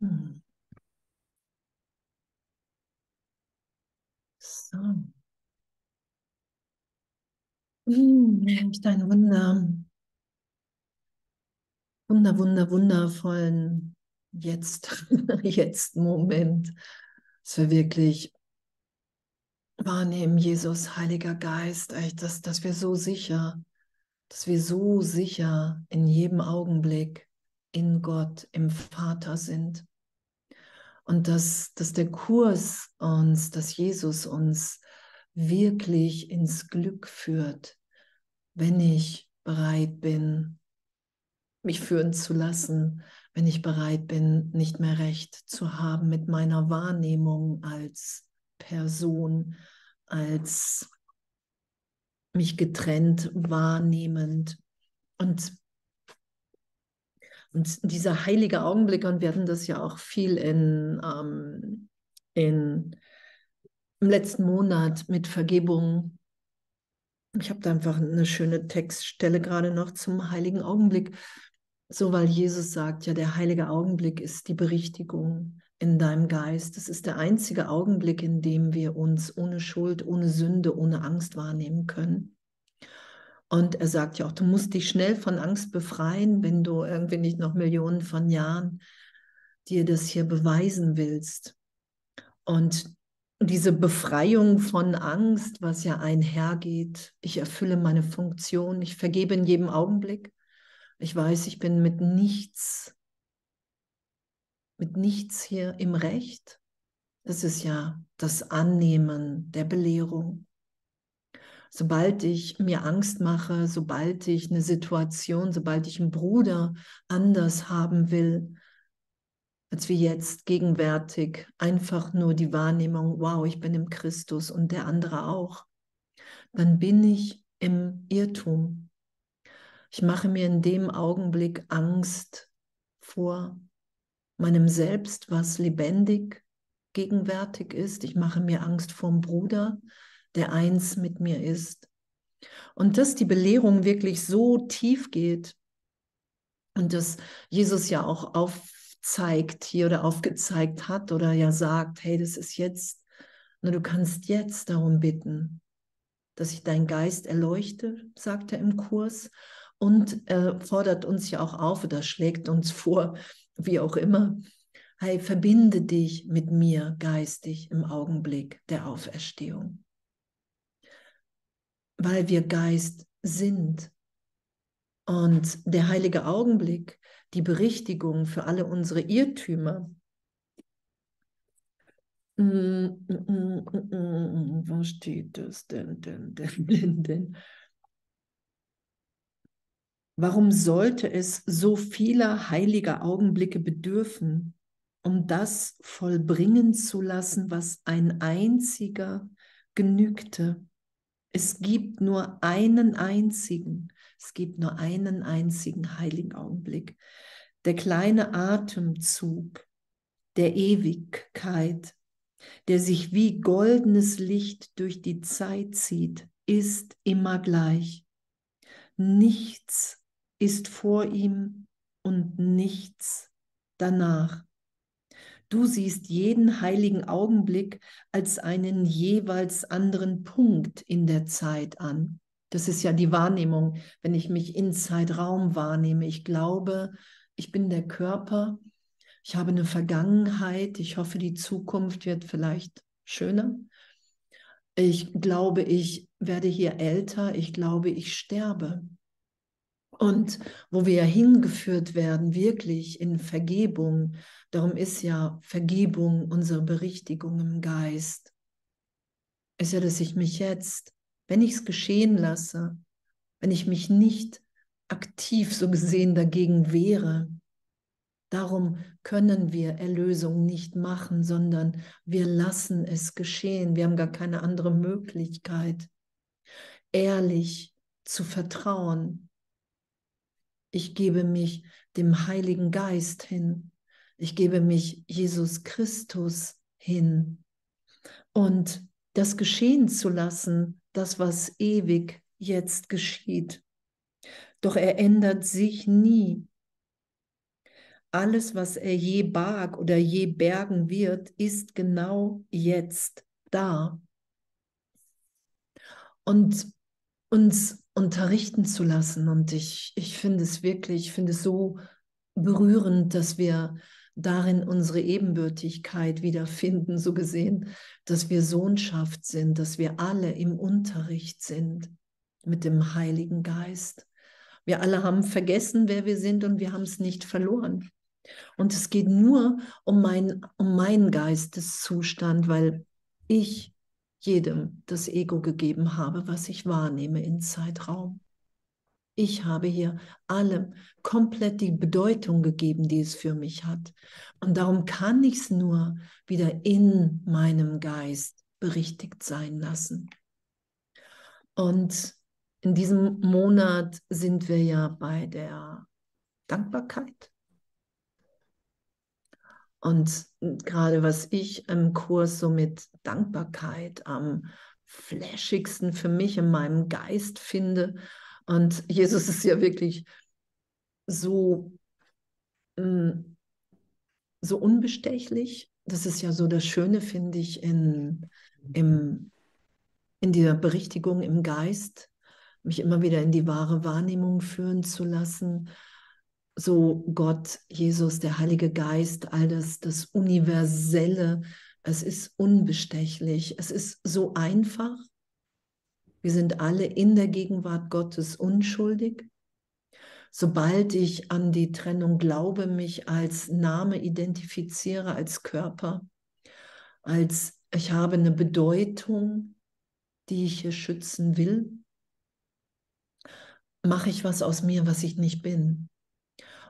Hm. So. Hm, echt ein Wunder. Wunder, Wunder, wundervollen Jetzt, jetzt Moment. Dass wir wirklich wahrnehmen, Jesus, Heiliger Geist, echt, dass, dass wir so sicher, dass wir so sicher in jedem Augenblick in Gott, im Vater sind. Und dass, dass der Kurs uns, dass Jesus uns wirklich ins Glück führt, wenn ich bereit bin, mich führen zu lassen, wenn ich bereit bin, nicht mehr recht zu haben mit meiner Wahrnehmung als Person, als mich getrennt wahrnehmend. Und, und dieser heilige Augenblick, und wir hatten das ja auch viel in, ähm, in, im letzten Monat mit Vergebung. Ich habe da einfach eine schöne Textstelle gerade noch zum heiligen Augenblick. So, weil Jesus sagt, ja, der heilige Augenblick ist die Berichtigung in deinem Geist. Es ist der einzige Augenblick, in dem wir uns ohne Schuld, ohne Sünde, ohne Angst wahrnehmen können. Und er sagt ja auch, du musst dich schnell von Angst befreien, wenn du irgendwie nicht noch Millionen von Jahren dir das hier beweisen willst. Und diese Befreiung von Angst, was ja einhergeht, ich erfülle meine Funktion, ich vergebe in jedem Augenblick. Ich weiß, ich bin mit nichts mit nichts hier im Recht. Das ist ja das Annehmen der Belehrung. Sobald ich mir Angst mache, sobald ich eine Situation, sobald ich einen Bruder anders haben will, als wie jetzt gegenwärtig, einfach nur die Wahrnehmung, wow, ich bin im Christus und der andere auch, dann bin ich im Irrtum. Ich mache mir in dem Augenblick Angst vor meinem Selbst, was lebendig gegenwärtig ist. Ich mache mir Angst vorm Bruder, der eins mit mir ist. Und dass die Belehrung wirklich so tief geht und dass Jesus ja auch aufzeigt hier oder aufgezeigt hat oder ja sagt, hey, das ist jetzt, nur du kannst jetzt darum bitten, dass ich deinen Geist erleuchte, sagt er im Kurs und äh, fordert uns ja auch auf oder schlägt uns vor, wie auch immer, hey, verbinde dich mit mir geistig im Augenblick der Auferstehung. Weil wir Geist sind. Und der heilige Augenblick, die Berichtigung für alle unsere Irrtümer, wo steht das denn, denn, denn, denn, denn? Warum sollte es so vieler heiliger Augenblicke bedürfen, um das vollbringen zu lassen, was ein einziger genügte? Es gibt nur einen einzigen, es gibt nur einen einzigen heiligen Augenblick. Der kleine Atemzug der Ewigkeit, der sich wie goldenes Licht durch die Zeit zieht, ist immer gleich. Nichts ist vor ihm und nichts danach. Du siehst jeden heiligen Augenblick als einen jeweils anderen Punkt in der Zeit an. Das ist ja die Wahrnehmung, wenn ich mich in Zeitraum wahrnehme. Ich glaube, ich bin der Körper, ich habe eine Vergangenheit, ich hoffe, die Zukunft wird vielleicht schöner. Ich glaube, ich werde hier älter, ich glaube, ich sterbe. Und wo wir hingeführt werden, wirklich in Vergebung, darum ist ja Vergebung unsere Berichtigung im Geist, ist ja, dass ich mich jetzt, wenn ich es geschehen lasse, wenn ich mich nicht aktiv so gesehen dagegen wehre, darum können wir Erlösung nicht machen, sondern wir lassen es geschehen. Wir haben gar keine andere Möglichkeit, ehrlich zu vertrauen, ich gebe mich dem Heiligen Geist hin. Ich gebe mich Jesus Christus hin. Und das geschehen zu lassen, das, was ewig jetzt geschieht. Doch er ändert sich nie. alles, was er je barg oder je bergen wird, ist genau jetzt da. Und uns unterrichten zu lassen. Und ich, ich finde es wirklich, ich finde es so berührend, dass wir darin unsere Ebenbürtigkeit wiederfinden, so gesehen, dass wir Sohnschaft sind, dass wir alle im Unterricht sind mit dem Heiligen Geist. Wir alle haben vergessen, wer wir sind und wir haben es nicht verloren. Und es geht nur um, mein, um meinen Geisteszustand, weil ich jedem das Ego gegeben habe, was ich wahrnehme in Zeitraum. Ich habe hier allem komplett die Bedeutung gegeben, die es für mich hat. Und darum kann ich es nur wieder in meinem Geist berichtigt sein lassen. Und in diesem Monat sind wir ja bei der Dankbarkeit. Und gerade was ich im Kurs so mit Dankbarkeit am flashigsten für mich in meinem Geist finde. Und Jesus ist ja wirklich so, mm, so unbestechlich. Das ist ja so das Schöne, finde ich, in, im, in dieser Berichtigung im Geist, mich immer wieder in die wahre Wahrnehmung führen zu lassen so Gott, Jesus, der Heilige Geist, all das, das Universelle, es ist unbestechlich, es ist so einfach. Wir sind alle in der Gegenwart Gottes unschuldig. Sobald ich an die Trennung glaube, mich als Name identifiziere, als Körper, als ich habe eine Bedeutung, die ich hier schützen will, mache ich was aus mir, was ich nicht bin.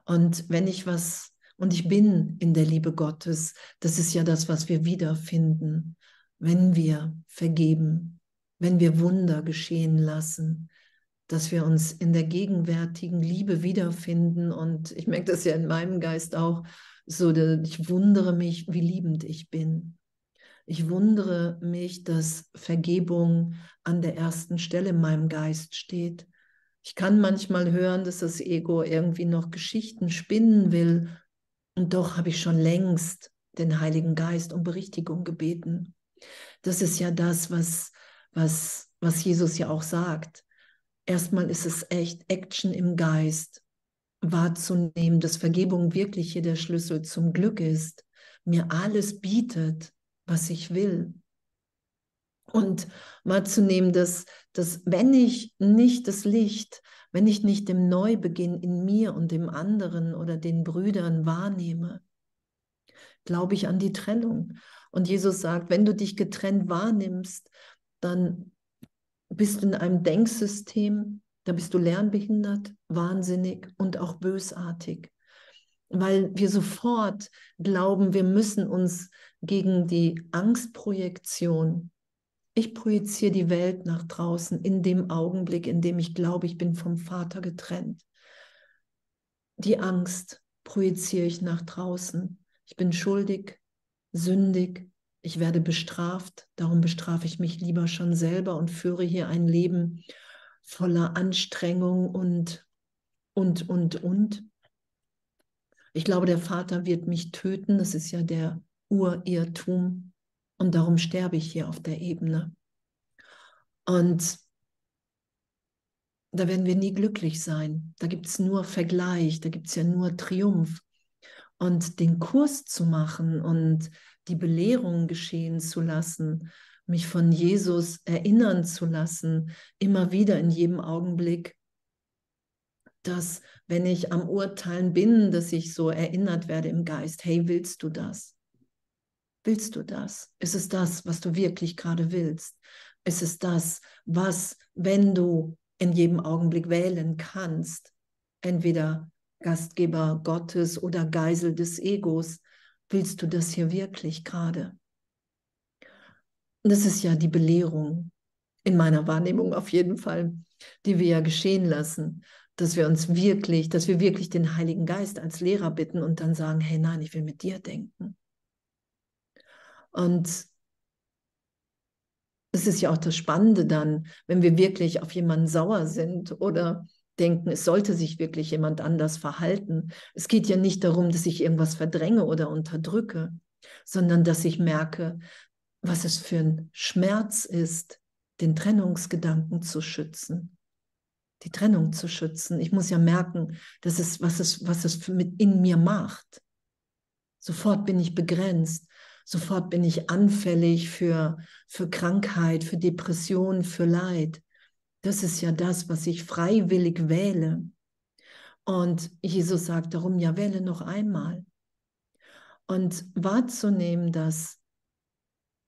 Und wenn ich was, und ich bin in der Liebe Gottes, das ist ja das, was wir wiederfinden, wenn wir vergeben, wenn wir Wunder geschehen lassen, dass wir uns in der gegenwärtigen Liebe wiederfinden. Und ich merke das ja in meinem Geist auch, so, ich wundere mich, wie liebend ich bin. Ich wundere mich, dass Vergebung an der ersten Stelle in meinem Geist steht. Ich kann manchmal hören, dass das Ego irgendwie noch Geschichten spinnen will. Und doch habe ich schon längst den Heiligen Geist um Berichtigung gebeten. Das ist ja das, was, was, was Jesus ja auch sagt. Erstmal ist es echt Action im Geist wahrzunehmen, dass Vergebung wirklich hier der Schlüssel zum Glück ist, mir alles bietet, was ich will. Und wahrzunehmen, dass, dass wenn ich nicht das Licht, wenn ich nicht den Neubeginn in mir und dem anderen oder den Brüdern wahrnehme, glaube ich an die Trennung. Und Jesus sagt, wenn du dich getrennt wahrnimmst, dann bist du in einem Denksystem, da bist du lernbehindert, wahnsinnig und auch bösartig. Weil wir sofort glauben, wir müssen uns gegen die Angstprojektion ich projiziere die Welt nach draußen in dem Augenblick, in dem ich glaube, ich bin vom Vater getrennt. Die Angst projiziere ich nach draußen. Ich bin schuldig, sündig, ich werde bestraft. Darum bestrafe ich mich lieber schon selber und führe hier ein Leben voller Anstrengung und, und, und, und. Ich glaube, der Vater wird mich töten. Das ist ja der Urirrtum. Und darum sterbe ich hier auf der Ebene. Und da werden wir nie glücklich sein. Da gibt es nur Vergleich, da gibt es ja nur Triumph. Und den Kurs zu machen und die Belehrung geschehen zu lassen, mich von Jesus erinnern zu lassen, immer wieder in jedem Augenblick, dass wenn ich am Urteilen bin, dass ich so erinnert werde im Geist, hey, willst du das? Willst du das? Ist es das, was du wirklich gerade willst? Ist es das, was, wenn du in jedem Augenblick wählen kannst, entweder Gastgeber Gottes oder Geisel des Egos, willst du das hier wirklich gerade? Und das ist ja die Belehrung, in meiner Wahrnehmung auf jeden Fall, die wir ja geschehen lassen, dass wir uns wirklich, dass wir wirklich den Heiligen Geist als Lehrer bitten und dann sagen, hey nein, ich will mit dir denken. Und es ist ja auch das Spannende dann, wenn wir wirklich auf jemanden sauer sind oder denken, es sollte sich wirklich jemand anders verhalten. Es geht ja nicht darum, dass ich irgendwas verdränge oder unterdrücke, sondern dass ich merke, was es für ein Schmerz ist, den Trennungsgedanken zu schützen. Die Trennung zu schützen. Ich muss ja merken, dass es, was es, was es mit in mir macht. Sofort bin ich begrenzt. Sofort bin ich anfällig für, für Krankheit, für Depression, für Leid. Das ist ja das, was ich freiwillig wähle. Und Jesus sagt darum, ja, wähle noch einmal. Und wahrzunehmen, dass,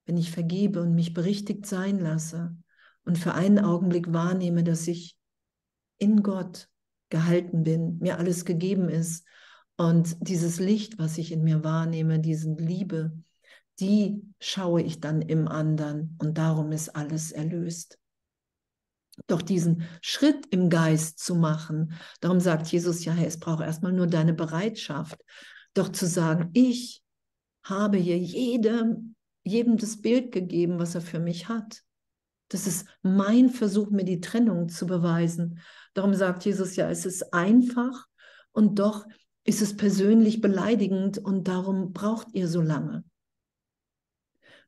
wenn ich vergebe und mich berichtigt sein lasse und für einen Augenblick wahrnehme, dass ich in Gott gehalten bin, mir alles gegeben ist und dieses Licht, was ich in mir wahrnehme, diese Liebe, die schaue ich dann im anderen und darum ist alles erlöst. Doch diesen Schritt im Geist zu machen, darum sagt Jesus ja, es braucht erstmal nur deine Bereitschaft. Doch zu sagen, ich habe hier jedem, jedem das Bild gegeben, was er für mich hat. Das ist mein Versuch, mir die Trennung zu beweisen. Darum sagt Jesus ja, es ist einfach und doch ist es persönlich beleidigend und darum braucht ihr so lange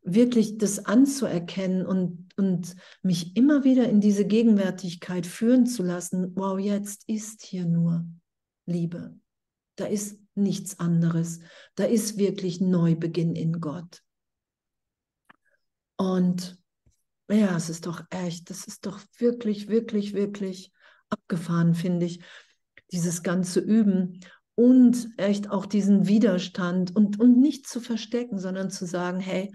wirklich das anzuerkennen und, und mich immer wieder in diese Gegenwärtigkeit führen zu lassen, wow, jetzt ist hier nur Liebe. Da ist nichts anderes. Da ist wirklich Neubeginn in Gott. Und ja, es ist doch echt, das ist doch wirklich, wirklich, wirklich abgefahren, finde ich, dieses ganze Üben und echt auch diesen Widerstand und, und nicht zu verstecken, sondern zu sagen, hey,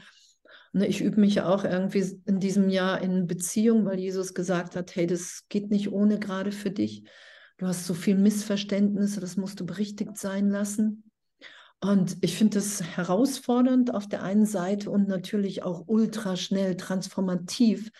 ich übe mich ja auch irgendwie in diesem Jahr in Beziehung, weil Jesus gesagt hat, hey, das geht nicht ohne gerade für dich. Du hast so viel Missverständnisse, das musst du berichtigt sein lassen. Und ich finde das herausfordernd auf der einen Seite und natürlich auch ultra schnell transformativ,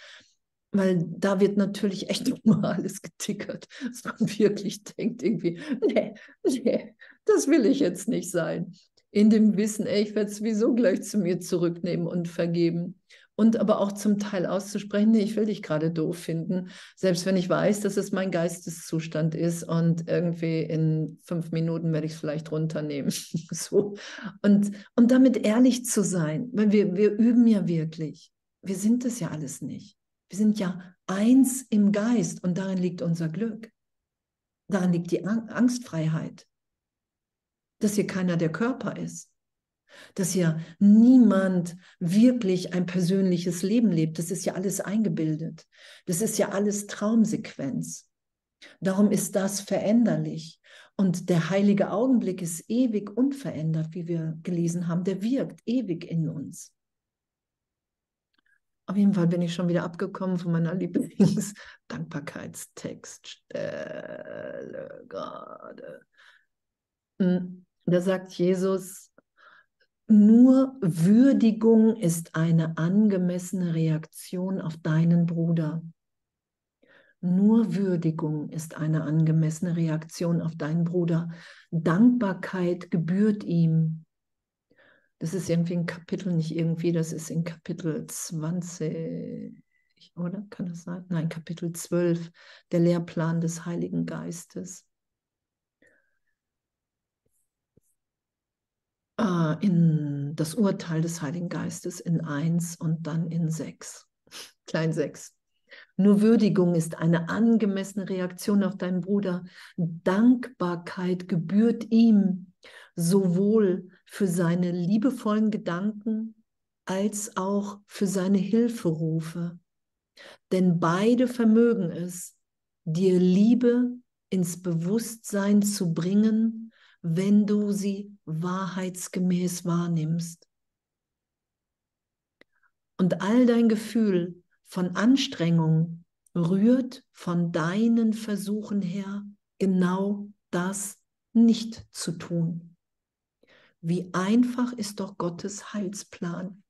weil da wird natürlich echt nochmal alles getickert, dass man wirklich denkt, irgendwie, nee, nee, das will ich jetzt nicht sein in dem Wissen, ey, ich werde es sowieso gleich zu mir zurücknehmen und vergeben. Und aber auch zum Teil auszusprechen, nee, ich will dich gerade doof finden, selbst wenn ich weiß, dass es mein Geisteszustand ist und irgendwie in fünf Minuten werde ich es vielleicht runternehmen. so. und, und damit ehrlich zu sein, weil wir, wir üben ja wirklich. Wir sind es ja alles nicht. Wir sind ja eins im Geist und darin liegt unser Glück. Darin liegt die Angstfreiheit dass hier keiner der Körper ist, dass hier niemand wirklich ein persönliches Leben lebt. Das ist ja alles eingebildet. Das ist ja alles Traumsequenz. Darum ist das veränderlich. Und der heilige Augenblick ist ewig unverändert, wie wir gelesen haben. Der wirkt ewig in uns. Auf jeden Fall bin ich schon wieder abgekommen von meiner Lieblings-Dankbarkeitstextstelle gerade. Hm. Da sagt Jesus, nur Würdigung ist eine angemessene Reaktion auf deinen Bruder. Nur Würdigung ist eine angemessene Reaktion auf deinen Bruder. Dankbarkeit gebührt ihm. Das ist irgendwie ein Kapitel, nicht irgendwie, das ist in Kapitel 20, oder? Kann das sein? Nein, Kapitel 12, der Lehrplan des Heiligen Geistes. Äh, in das Urteil des Heiligen Geistes in 1 und dann in 6, klein 6. Nur Würdigung ist eine angemessene Reaktion auf deinen Bruder. Dankbarkeit gebührt ihm sowohl für seine liebevollen Gedanken als auch für seine Hilferufe. Denn beide vermögen es, dir Liebe ins Bewusstsein zu bringen wenn du sie wahrheitsgemäß wahrnimmst. Und all dein Gefühl von Anstrengung rührt von deinen Versuchen her, genau das nicht zu tun. Wie einfach ist doch Gottes Heilsplan.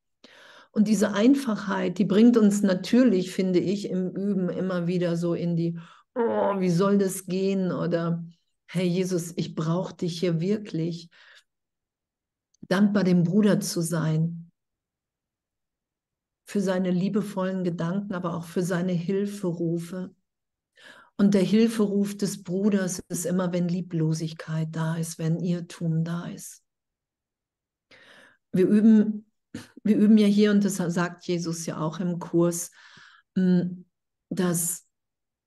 Und diese Einfachheit, die bringt uns natürlich, finde ich, im Üben immer wieder so in die, oh, wie soll das gehen? Oder Herr Jesus, ich brauche dich hier wirklich. Dankbar dem Bruder zu sein, für seine liebevollen Gedanken, aber auch für seine Hilferufe. Und der Hilferuf des Bruders ist immer, wenn Lieblosigkeit da ist, wenn Irrtum da ist. Wir üben, wir üben ja hier, und das sagt Jesus ja auch im Kurs, hm, dass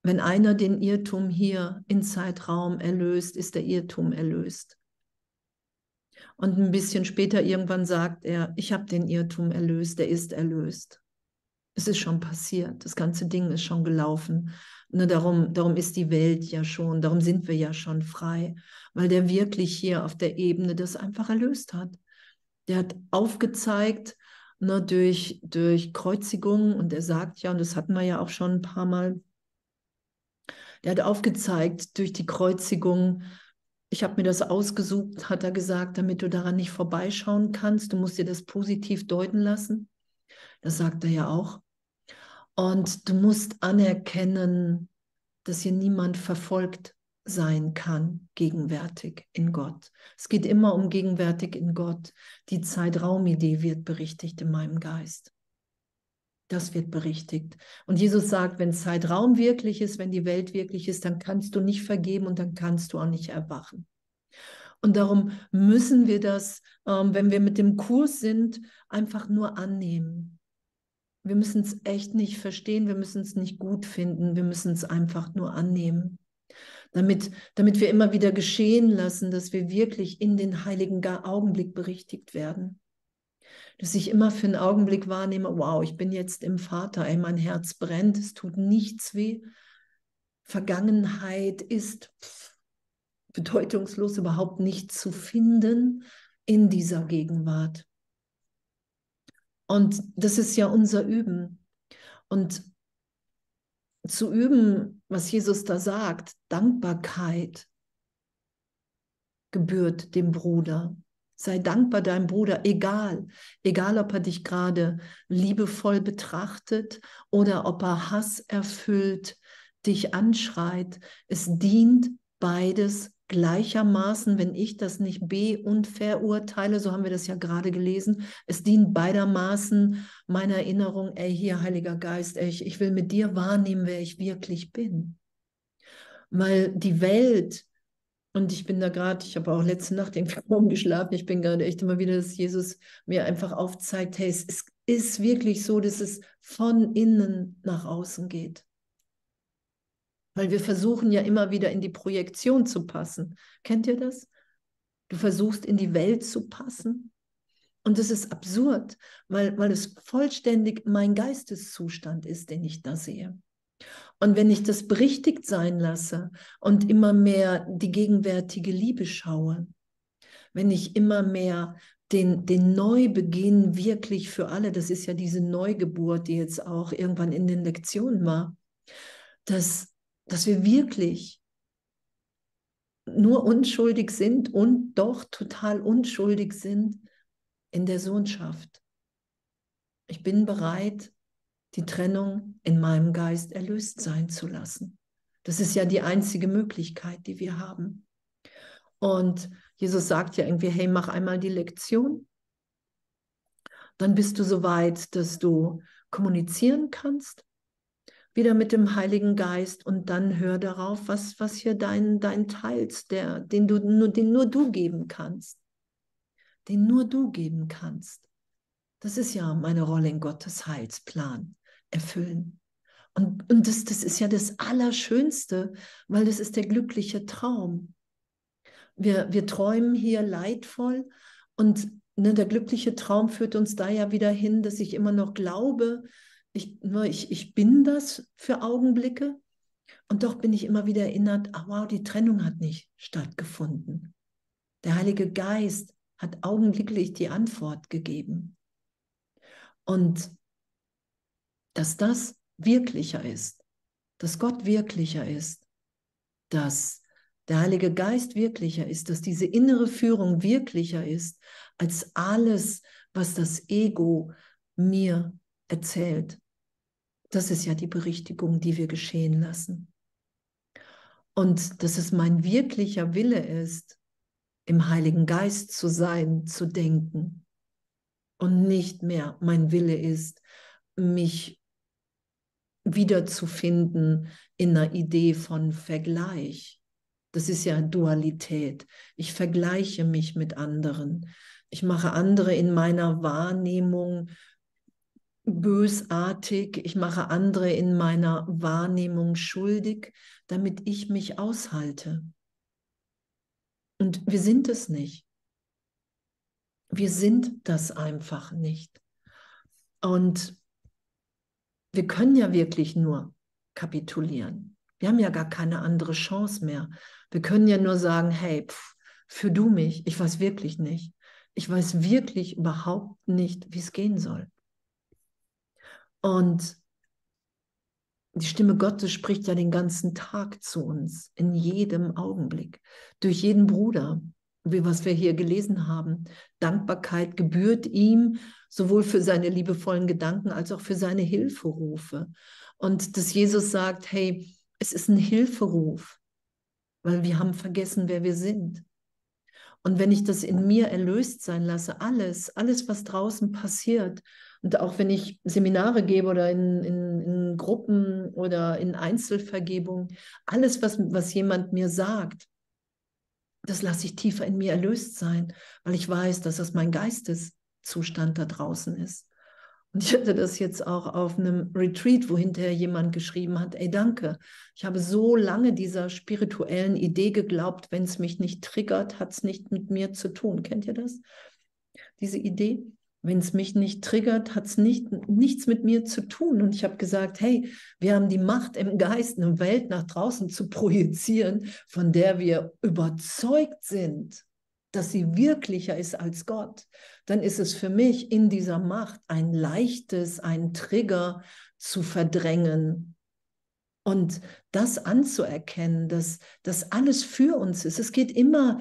wenn einer den Irrtum hier in Zeitraum erlöst, ist der Irrtum erlöst. Und ein bisschen später irgendwann sagt er, ich habe den Irrtum erlöst, der ist erlöst. Es ist schon passiert, das ganze Ding ist schon gelaufen. Ne, darum, darum ist die Welt ja schon, darum sind wir ja schon frei, weil der wirklich hier auf der Ebene das einfach erlöst hat. Der hat aufgezeigt ne, durch, durch Kreuzigung und er sagt ja, und das hatten wir ja auch schon ein paar Mal, der hat aufgezeigt durch die Kreuzigung, ich habe mir das ausgesucht, hat er gesagt, damit du daran nicht vorbeischauen kannst. Du musst dir das positiv deuten lassen. Das sagt er ja auch. Und du musst anerkennen, dass hier niemand verfolgt sein kann, gegenwärtig in Gott. Es geht immer um gegenwärtig in Gott. Die Zeitraumidee wird berichtigt in meinem Geist. Das wird berichtigt. Und Jesus sagt, wenn Zeitraum wirklich ist, wenn die Welt wirklich ist, dann kannst du nicht vergeben und dann kannst du auch nicht erwachen. Und darum müssen wir das, ähm, wenn wir mit dem Kurs sind, einfach nur annehmen. Wir müssen es echt nicht verstehen, wir müssen es nicht gut finden, wir müssen es einfach nur annehmen. Damit, damit wir immer wieder geschehen lassen, dass wir wirklich in den heiligen Augenblick berichtigt werden dass ich immer für einen Augenblick wahrnehme, wow, ich bin jetzt im Vater, ey, mein Herz brennt, es tut nichts weh. Vergangenheit ist bedeutungslos überhaupt nicht zu finden in dieser Gegenwart. Und das ist ja unser Üben. Und zu üben, was Jesus da sagt, Dankbarkeit gebührt dem Bruder. Sei dankbar deinem Bruder, egal, egal ob er dich gerade liebevoll betrachtet oder ob er Hass erfüllt, dich anschreit. Es dient beides gleichermaßen, wenn ich das nicht be- und verurteile, so haben wir das ja gerade gelesen, es dient beidermaßen meiner Erinnerung, ey, hier, Heiliger Geist, ey, ich, ich will mit dir wahrnehmen, wer ich wirklich bin. Weil die Welt und ich bin da gerade, ich habe auch letzte Nacht irgendwie kaum geschlafen. Ich bin gerade echt immer wieder, dass Jesus mir einfach aufzeigt, hey, es ist, ist wirklich so, dass es von innen nach außen geht. Weil wir versuchen ja immer wieder in die Projektion zu passen. Kennt ihr das? Du versuchst in die Welt zu passen. Und das ist absurd, weil, weil es vollständig mein Geisteszustand ist, den ich da sehe. Und wenn ich das berichtigt sein lasse und immer mehr die gegenwärtige Liebe schaue, wenn ich immer mehr den, den Neubeginn wirklich für alle, das ist ja diese Neugeburt, die jetzt auch irgendwann in den Lektionen war, dass, dass wir wirklich nur unschuldig sind und doch total unschuldig sind in der Sohnschaft. Ich bin bereit, die Trennung in meinem Geist erlöst sein zu lassen. Das ist ja die einzige Möglichkeit, die wir haben. Und Jesus sagt ja irgendwie, hey, mach einmal die Lektion. Dann bist du so weit, dass du kommunizieren kannst, wieder mit dem Heiligen Geist und dann hör darauf, was, was hier dein, dein teilst, der, den, du, nur, den nur du geben kannst. Den nur du geben kannst. Das ist ja meine Rolle in Gottes Heilsplan erfüllen. Und, und das, das ist ja das Allerschönste, weil das ist der glückliche Traum. Wir, wir träumen hier leidvoll und ne, der glückliche Traum führt uns da ja wieder hin, dass ich immer noch glaube, ich, ich, ich bin das für Augenblicke und doch bin ich immer wieder erinnert, ah, wow, die Trennung hat nicht stattgefunden. Der Heilige Geist hat augenblicklich die Antwort gegeben. Und dass das wirklicher ist, dass Gott wirklicher ist, dass der Heilige Geist wirklicher ist, dass diese innere Führung wirklicher ist als alles, was das Ego mir erzählt. Das ist ja die Berichtigung, die wir geschehen lassen. Und dass es mein wirklicher Wille ist, im Heiligen Geist zu sein, zu denken. Und nicht mehr mein Wille ist, mich wiederzufinden in einer Idee von Vergleich. Das ist ja Dualität. Ich vergleiche mich mit anderen. Ich mache andere in meiner Wahrnehmung bösartig. Ich mache andere in meiner Wahrnehmung schuldig, damit ich mich aushalte. Und wir sind es nicht. Wir sind das einfach nicht. Und wir können ja wirklich nur kapitulieren. Wir haben ja gar keine andere Chance mehr. Wir können ja nur sagen, hey, pff, für du mich, ich weiß wirklich nicht. Ich weiß wirklich überhaupt nicht, wie es gehen soll. Und die Stimme Gottes spricht ja den ganzen Tag zu uns, in jedem Augenblick, durch jeden Bruder, wie was wir hier gelesen haben. Dankbarkeit gebührt ihm sowohl für seine liebevollen Gedanken als auch für seine Hilferufe. Und dass Jesus sagt, hey, es ist ein Hilferuf, weil wir haben vergessen, wer wir sind. Und wenn ich das in mir erlöst sein lasse, alles, alles, was draußen passiert, und auch wenn ich Seminare gebe oder in, in, in Gruppen oder in Einzelvergebung, alles, was, was jemand mir sagt, das lasse ich tiefer in mir erlöst sein, weil ich weiß, dass das mein Geisteszustand da draußen ist. Und ich hatte das jetzt auch auf einem Retreat, wo hinterher jemand geschrieben hat, ey, danke, ich habe so lange dieser spirituellen Idee geglaubt, wenn es mich nicht triggert, hat es nicht mit mir zu tun. Kennt ihr das? Diese Idee? Wenn es mich nicht triggert, hat es nicht, nichts mit mir zu tun. Und ich habe gesagt, hey, wir haben die Macht im Geist, eine Welt nach draußen zu projizieren, von der wir überzeugt sind, dass sie wirklicher ist als Gott. Dann ist es für mich in dieser Macht ein leichtes, ein Trigger zu verdrängen, und das anzuerkennen, dass das alles für uns ist. Es geht immer,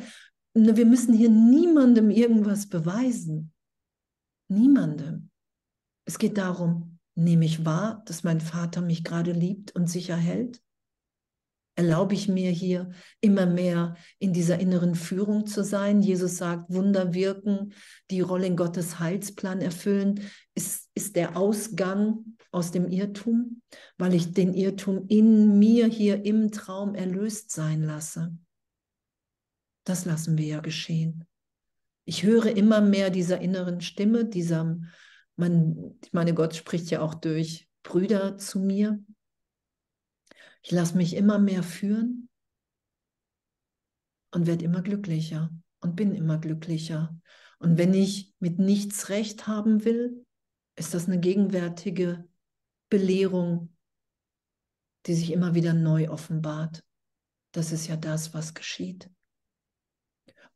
wir müssen hier niemandem irgendwas beweisen. Niemandem. Es geht darum, nehme ich wahr, dass mein Vater mich gerade liebt und sicher hält? Erlaube ich mir hier immer mehr in dieser inneren Führung zu sein? Jesus sagt, Wunder wirken, die Rolle in Gottes Heilsplan erfüllen. Ist, ist der Ausgang aus dem Irrtum, weil ich den Irrtum in mir hier im Traum erlöst sein lasse? Das lassen wir ja geschehen. Ich höre immer mehr dieser inneren Stimme, dieser, man, meine, Gott spricht ja auch durch Brüder zu mir. Ich lasse mich immer mehr führen und werde immer glücklicher und bin immer glücklicher. Und wenn ich mit nichts recht haben will, ist das eine gegenwärtige Belehrung, die sich immer wieder neu offenbart. Das ist ja das, was geschieht.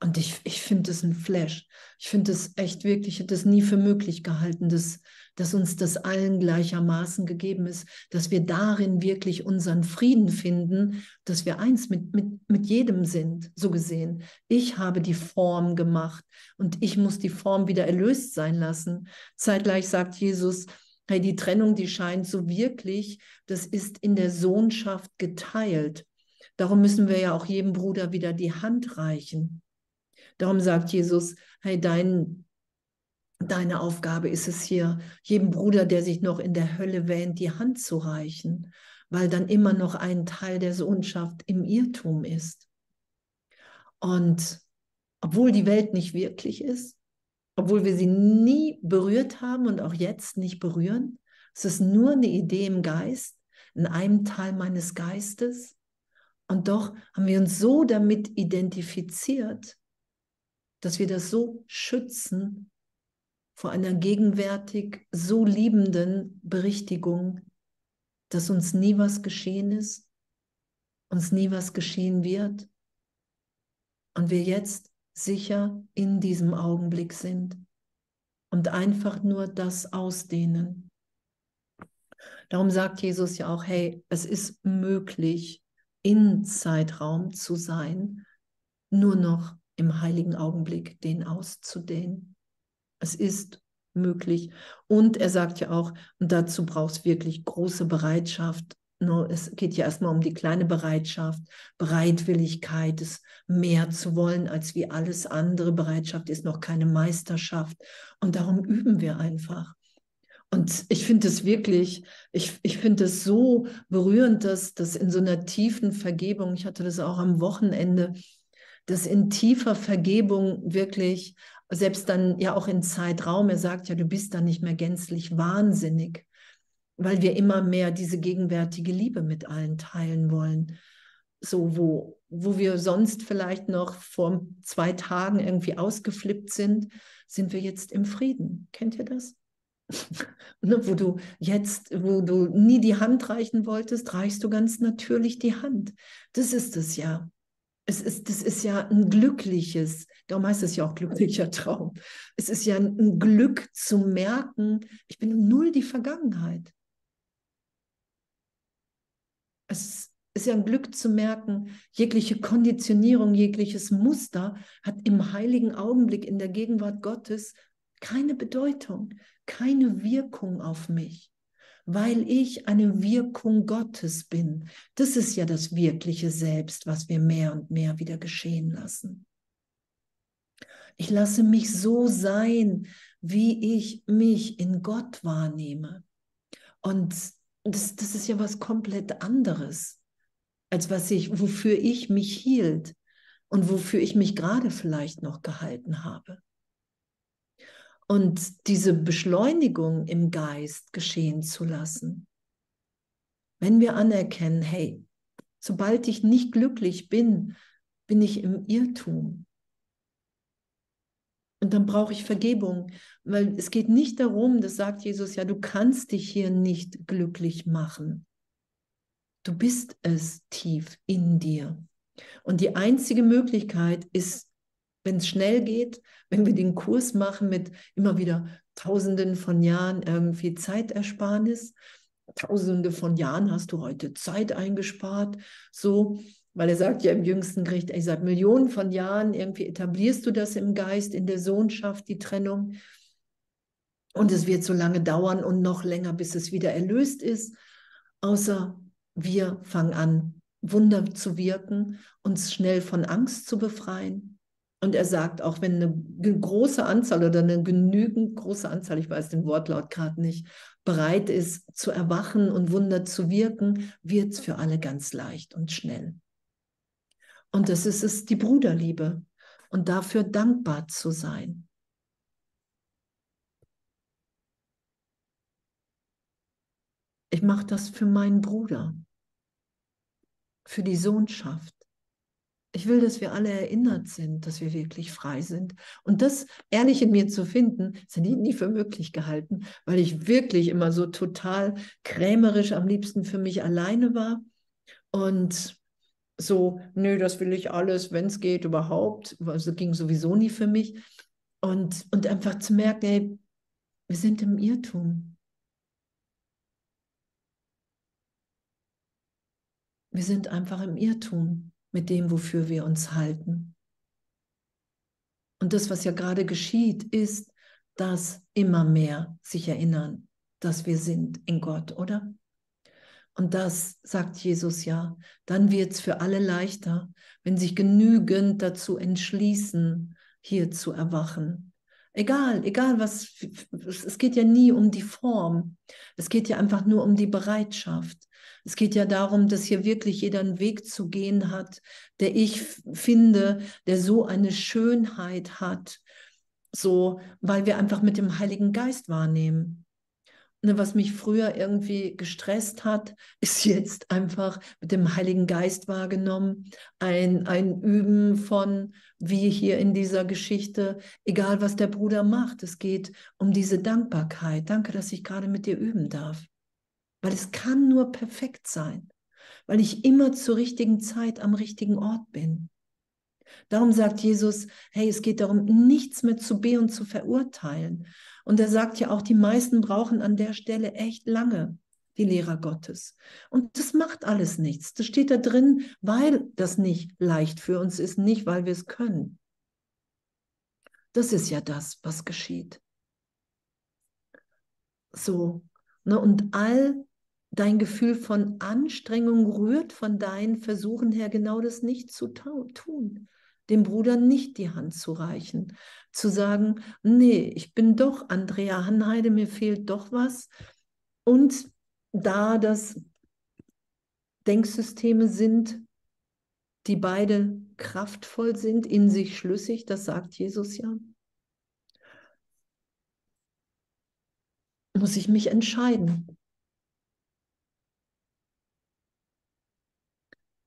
Und ich, ich finde das ein Flash. Ich finde es echt wirklich, ich hätte es nie für möglich gehalten, dass, dass uns das allen gleichermaßen gegeben ist, dass wir darin wirklich unseren Frieden finden, dass wir eins mit, mit, mit jedem sind, so gesehen. Ich habe die Form gemacht und ich muss die Form wieder erlöst sein lassen. Zeitgleich sagt Jesus, hey, die Trennung, die scheint so wirklich, das ist in der Sohnschaft geteilt. Darum müssen wir ja auch jedem Bruder wieder die Hand reichen. Darum sagt Jesus, hey, dein, deine Aufgabe ist es hier, jedem Bruder, der sich noch in der Hölle wähnt, die Hand zu reichen, weil dann immer noch ein Teil der Sohnschaft im Irrtum ist. Und obwohl die Welt nicht wirklich ist, obwohl wir sie nie berührt haben und auch jetzt nicht berühren, es ist nur eine Idee im Geist, in einem Teil meines Geistes. Und doch haben wir uns so damit identifiziert, dass wir das so schützen vor einer gegenwärtig so liebenden Berichtigung, dass uns nie was geschehen ist, uns nie was geschehen wird und wir jetzt sicher in diesem Augenblick sind und einfach nur das ausdehnen. Darum sagt Jesus ja auch, hey, es ist möglich, in Zeitraum zu sein, nur noch im heiligen Augenblick den auszudehnen. Es ist möglich. Und er sagt ja auch, und dazu braucht es wirklich große Bereitschaft. Es geht ja erstmal um die kleine Bereitschaft, Bereitwilligkeit, es mehr zu wollen als wie alles andere. Bereitschaft ist noch keine Meisterschaft. Und darum üben wir einfach. Und ich finde es wirklich, ich, ich finde es so berührend, dass das in so einer tiefen Vergebung, ich hatte das auch am Wochenende, dass in tiefer Vergebung wirklich, selbst dann ja auch in Zeitraum, er sagt ja, du bist dann nicht mehr gänzlich wahnsinnig, weil wir immer mehr diese gegenwärtige Liebe mit allen teilen wollen. So, wo, wo wir sonst vielleicht noch vor zwei Tagen irgendwie ausgeflippt sind, sind wir jetzt im Frieden. Kennt ihr das? ne, wo du jetzt, wo du nie die Hand reichen wolltest, reichst du ganz natürlich die Hand. Das ist es ja. Es ist, das ist ja ein glückliches, darum heißt es ja auch glücklicher Traum. Es ist ja ein Glück zu merken, ich bin null die Vergangenheit. Es ist ja ein Glück zu merken, jegliche Konditionierung, jegliches Muster hat im heiligen Augenblick in der Gegenwart Gottes keine Bedeutung keine Wirkung auf mich, weil ich eine Wirkung Gottes bin. Das ist ja das wirkliche Selbst, was wir mehr und mehr wieder geschehen lassen. Ich lasse mich so sein, wie ich mich in Gott wahrnehme. Und das, das ist ja was komplett anderes, als was ich, wofür ich mich hielt und wofür ich mich gerade vielleicht noch gehalten habe und diese Beschleunigung im Geist geschehen zu lassen. Wenn wir anerkennen, hey, sobald ich nicht glücklich bin, bin ich im Irrtum. Und dann brauche ich Vergebung, weil es geht nicht darum, das sagt Jesus ja, du kannst dich hier nicht glücklich machen. Du bist es tief in dir. Und die einzige Möglichkeit ist wenn es schnell geht, wenn wir den Kurs machen mit immer wieder Tausenden von Jahren irgendwie Zeitersparnis, Tausende von Jahren hast du heute Zeit eingespart, so, weil er sagt ja im jüngsten Gericht, er sagt Millionen von Jahren irgendwie etablierst du das im Geist, in der Sohnschaft, die Trennung. Und es wird so lange dauern und noch länger, bis es wieder erlöst ist, außer wir fangen an, Wunder zu wirken, uns schnell von Angst zu befreien, und er sagt, auch wenn eine große Anzahl oder eine genügend große Anzahl, ich weiß den Wortlaut gerade nicht, bereit ist zu erwachen und Wunder zu wirken, wird es für alle ganz leicht und schnell. Und das ist es, die Bruderliebe und dafür dankbar zu sein. Ich mache das für meinen Bruder, für die Sohnschaft. Ich will, dass wir alle erinnert sind, dass wir wirklich frei sind. Und das ehrlich in mir zu finden, hätte ich nie für möglich gehalten, weil ich wirklich immer so total krämerisch am liebsten für mich alleine war. Und so, nö, das will ich alles, wenn es geht, überhaupt. Also ging sowieso nie für mich. Und, und einfach zu merken, ey, wir sind im Irrtum. Wir sind einfach im Irrtum mit dem, wofür wir uns halten. Und das, was ja gerade geschieht, ist, dass immer mehr sich erinnern, dass wir sind in Gott, oder? Und das sagt Jesus ja, dann wird es für alle leichter, wenn sich genügend dazu entschließen, hier zu erwachen. Egal, egal was, es geht ja nie um die Form, es geht ja einfach nur um die Bereitschaft. Es geht ja darum, dass hier wirklich jeder einen Weg zu gehen hat, der ich finde, der so eine Schönheit hat, so, weil wir einfach mit dem Heiligen Geist wahrnehmen. Ne, was mich früher irgendwie gestresst hat, ist jetzt einfach mit dem Heiligen Geist wahrgenommen. Ein, ein Üben von, wie hier in dieser Geschichte, egal was der Bruder macht, es geht um diese Dankbarkeit. Danke, dass ich gerade mit dir üben darf weil es kann nur perfekt sein, weil ich immer zur richtigen Zeit am richtigen Ort bin. Darum sagt Jesus, hey, es geht darum, nichts mehr zu be und zu verurteilen. Und er sagt ja auch, die meisten brauchen an der Stelle echt lange, die Lehrer Gottes. Und das macht alles nichts. Das steht da drin, weil das nicht leicht für uns ist, nicht weil wir es können. Das ist ja das, was geschieht. So, ne, und all dein Gefühl von Anstrengung rührt von deinen Versuchen her, genau das nicht zu tun. dem Bruder nicht die Hand zu reichen, zu sagen, nee, ich bin doch Andrea Hanheide, mir fehlt doch was. Und da das Denksysteme sind, die beide kraftvoll sind, in sich schlüssig, das sagt Jesus ja, muss ich mich entscheiden.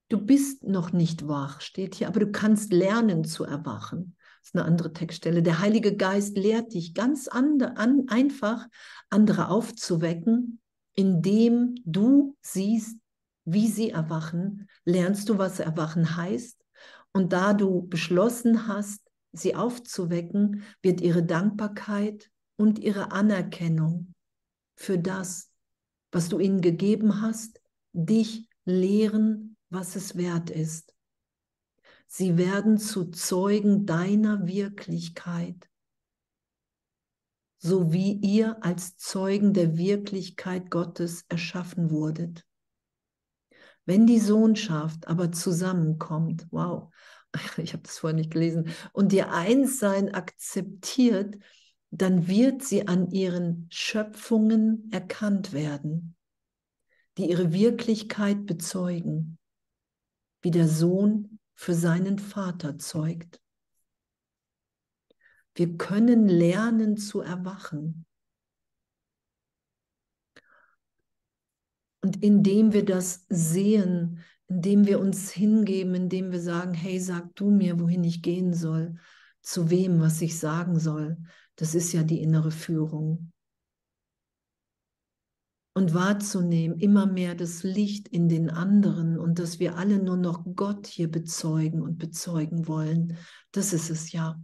Du bist noch nicht wach, steht hier, aber du kannst lernen zu erwachen. Das ist eine andere Textstelle. Der Heilige Geist lehrt dich ganz andre, an, einfach, andere aufzuwecken, indem du siehst, wie sie erwachen, lernst du, was erwachen heißt. Und da du beschlossen hast, sie aufzuwecken, wird ihre Dankbarkeit und ihre Anerkennung für das, was du ihnen gegeben hast, dich lehren was es wert ist. Sie werden zu Zeugen deiner Wirklichkeit, so wie ihr als Zeugen der Wirklichkeit Gottes erschaffen wurdet. Wenn die Sohnschaft aber zusammenkommt, wow, ich habe das vorher nicht gelesen, und ihr Einssein akzeptiert, dann wird sie an ihren Schöpfungen erkannt werden, die ihre Wirklichkeit bezeugen wie der Sohn für seinen Vater zeugt. Wir können lernen zu erwachen. Und indem wir das sehen, indem wir uns hingeben, indem wir sagen, hey, sag du mir, wohin ich gehen soll, zu wem, was ich sagen soll, das ist ja die innere Führung und wahrzunehmen, immer mehr das Licht in den anderen und dass wir alle nur noch Gott hier bezeugen und bezeugen wollen. Das ist es ja.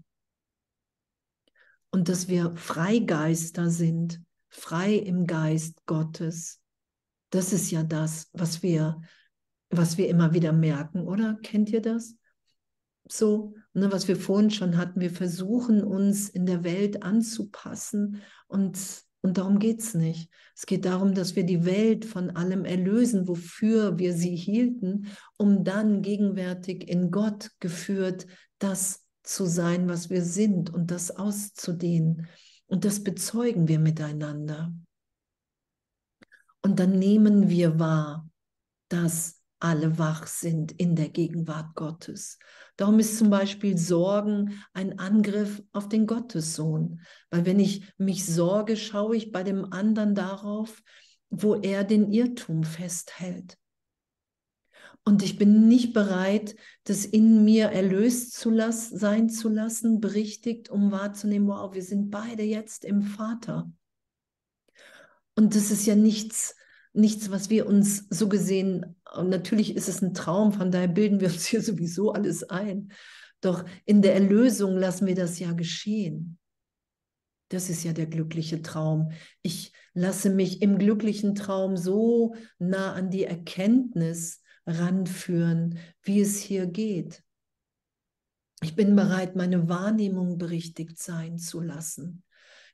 Und dass wir Freigeister sind, frei im Geist Gottes. Das ist ja das, was wir, was wir immer wieder merken, oder? Kennt ihr das? So, ne, was wir vorhin schon hatten, wir versuchen uns in der Welt anzupassen und und darum geht es nicht. Es geht darum, dass wir die Welt von allem erlösen, wofür wir sie hielten, um dann gegenwärtig in Gott geführt, das zu sein, was wir sind und das auszudehnen. Und das bezeugen wir miteinander. Und dann nehmen wir wahr, dass alle wach sind in der Gegenwart Gottes. Darum ist zum Beispiel Sorgen ein Angriff auf den Gottessohn. Weil wenn ich mich sorge, schaue ich bei dem anderen darauf, wo er den Irrtum festhält. Und ich bin nicht bereit, das in mir erlöst zu lassen, sein zu lassen, berichtigt, um wahrzunehmen, wow, wir sind beide jetzt im Vater. Und das ist ja nichts, nichts, was wir uns so gesehen, natürlich ist es ein Traum, von daher bilden wir uns hier sowieso alles ein. Doch in der Erlösung lassen wir das ja geschehen. Das ist ja der glückliche Traum. Ich lasse mich im glücklichen Traum so nah an die Erkenntnis ranführen, wie es hier geht. Ich bin bereit, meine Wahrnehmung berichtigt sein zu lassen.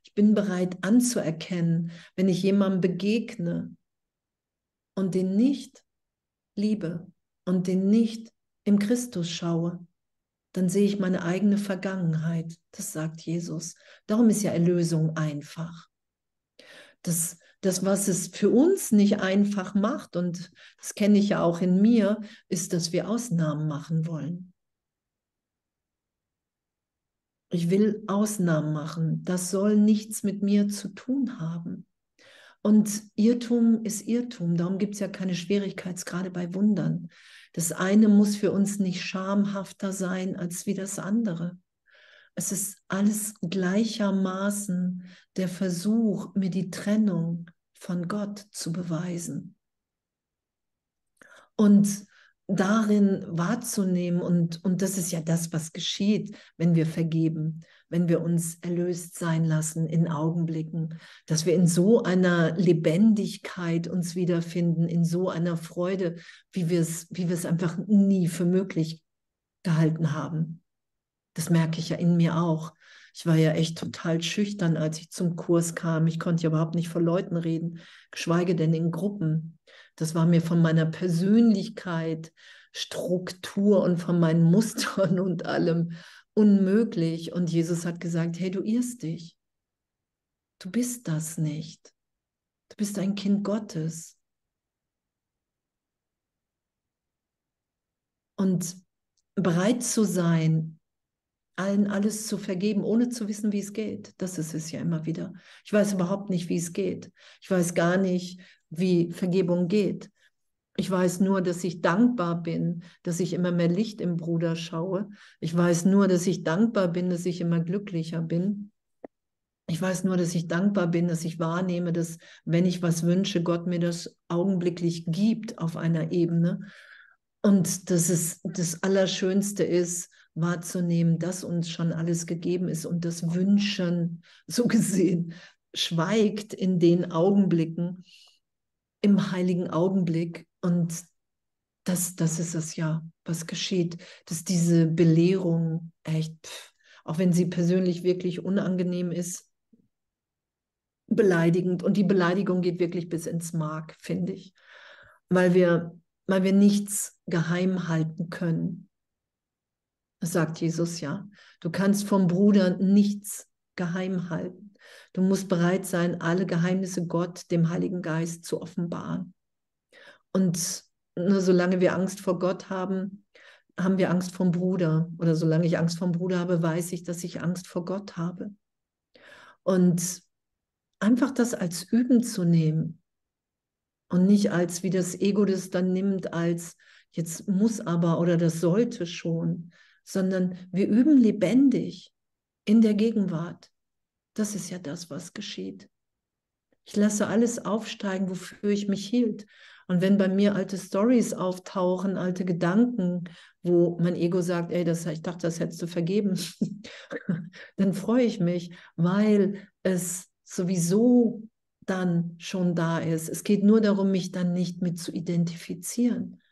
Ich bin bereit anzuerkennen, wenn ich jemandem begegne, und den nicht liebe und den nicht im Christus schaue, dann sehe ich meine eigene Vergangenheit. Das sagt Jesus. Darum ist ja Erlösung einfach. Das, das, was es für uns nicht einfach macht, und das kenne ich ja auch in mir, ist, dass wir Ausnahmen machen wollen. Ich will Ausnahmen machen. Das soll nichts mit mir zu tun haben. Und Irrtum ist Irrtum. Darum gibt es ja keine Schwierigkeitsgrade bei Wundern. Das eine muss für uns nicht schamhafter sein als wie das andere. Es ist alles gleichermaßen der Versuch, mir die Trennung von Gott zu beweisen. Und darin wahrzunehmen, und, und das ist ja das, was geschieht, wenn wir vergeben, wenn wir uns erlöst sein lassen in Augenblicken, dass wir in so einer Lebendigkeit uns wiederfinden, in so einer Freude, wie wir es, wie wir es einfach nie für möglich gehalten haben. Das merke ich ja in mir auch. Ich war ja echt total schüchtern, als ich zum Kurs kam. Ich konnte ja überhaupt nicht vor Leuten reden, geschweige denn in Gruppen. Das war mir von meiner Persönlichkeit, Struktur und von meinen Mustern und allem unmöglich. Und Jesus hat gesagt, hey, du irrst dich. Du bist das nicht. Du bist ein Kind Gottes. Und bereit zu sein, allen alles zu vergeben, ohne zu wissen, wie es geht. Das ist es ja immer wieder. Ich weiß überhaupt nicht, wie es geht. Ich weiß gar nicht, wie Vergebung geht. Ich weiß nur, dass ich dankbar bin, dass ich immer mehr Licht im Bruder schaue. Ich weiß nur, dass ich dankbar bin, dass ich immer glücklicher bin. Ich weiß nur, dass ich dankbar bin, dass ich wahrnehme, dass wenn ich was wünsche, Gott mir das augenblicklich gibt auf einer Ebene. Und dass es das Allerschönste ist, wahrzunehmen, dass uns schon alles gegeben ist und das Wünschen, so gesehen, schweigt in den Augenblicken, im heiligen Augenblick. Und das, das ist es ja, was geschieht, dass diese Belehrung echt, auch wenn sie persönlich wirklich unangenehm ist, beleidigend. Und die Beleidigung geht wirklich bis ins Mark, finde ich, weil wir, weil wir nichts geheim halten können. Das sagt Jesus ja. Du kannst vom Bruder nichts geheim halten. Du musst bereit sein, alle Geheimnisse Gott, dem Heiligen Geist zu offenbaren. Und nur solange wir Angst vor Gott haben, haben wir Angst vom Bruder. Oder solange ich Angst vom Bruder habe, weiß ich, dass ich Angst vor Gott habe. Und einfach das als Üben zu nehmen und nicht als, wie das Ego das dann nimmt, als jetzt muss aber oder das sollte schon, sondern wir üben lebendig in der Gegenwart. Das ist ja das, was geschieht. Ich lasse alles aufsteigen, wofür ich mich hielt. Und wenn bei mir alte Stories auftauchen, alte Gedanken, wo mein Ego sagt, ey, das, ich dachte, das hättest du vergeben, dann freue ich mich, weil es sowieso dann schon da ist. Es geht nur darum, mich dann nicht mit zu identifizieren,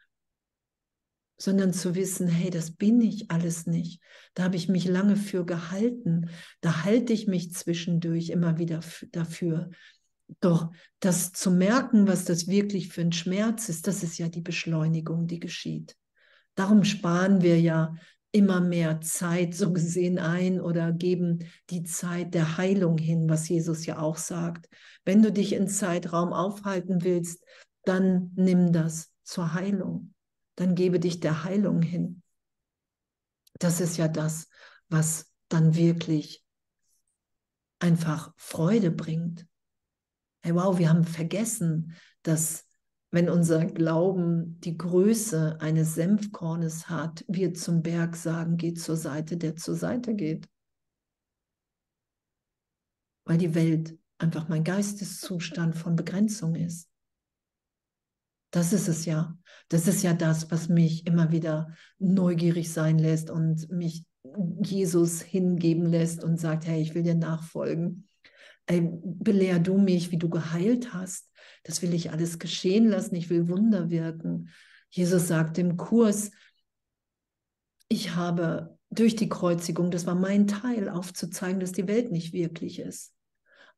sondern zu wissen, hey, das bin ich alles nicht. Da habe ich mich lange für gehalten. Da halte ich mich zwischendurch immer wieder dafür. Doch das zu merken, was das wirklich für ein Schmerz ist, das ist ja die Beschleunigung, die geschieht. Darum sparen wir ja immer mehr Zeit so gesehen ein oder geben die Zeit der Heilung hin, was Jesus ja auch sagt. Wenn du dich in Zeitraum aufhalten willst, dann nimm das zur Heilung dann gebe dich der Heilung hin. Das ist ja das, was dann wirklich einfach Freude bringt. Hey, wow, wir haben vergessen, dass wenn unser Glauben die Größe eines Senfkornes hat, wir zum Berg sagen, geht zur Seite, der zur Seite geht. Weil die Welt einfach mein Geisteszustand von Begrenzung ist. Das ist es ja. Das ist ja das, was mich immer wieder neugierig sein lässt und mich Jesus hingeben lässt und sagt, hey, ich will dir nachfolgen. Ey, belehr du mich, wie du geheilt hast. Das will ich alles geschehen lassen. Ich will Wunder wirken. Jesus sagt im Kurs, ich habe durch die Kreuzigung, das war mein Teil, aufzuzeigen, dass die Welt nicht wirklich ist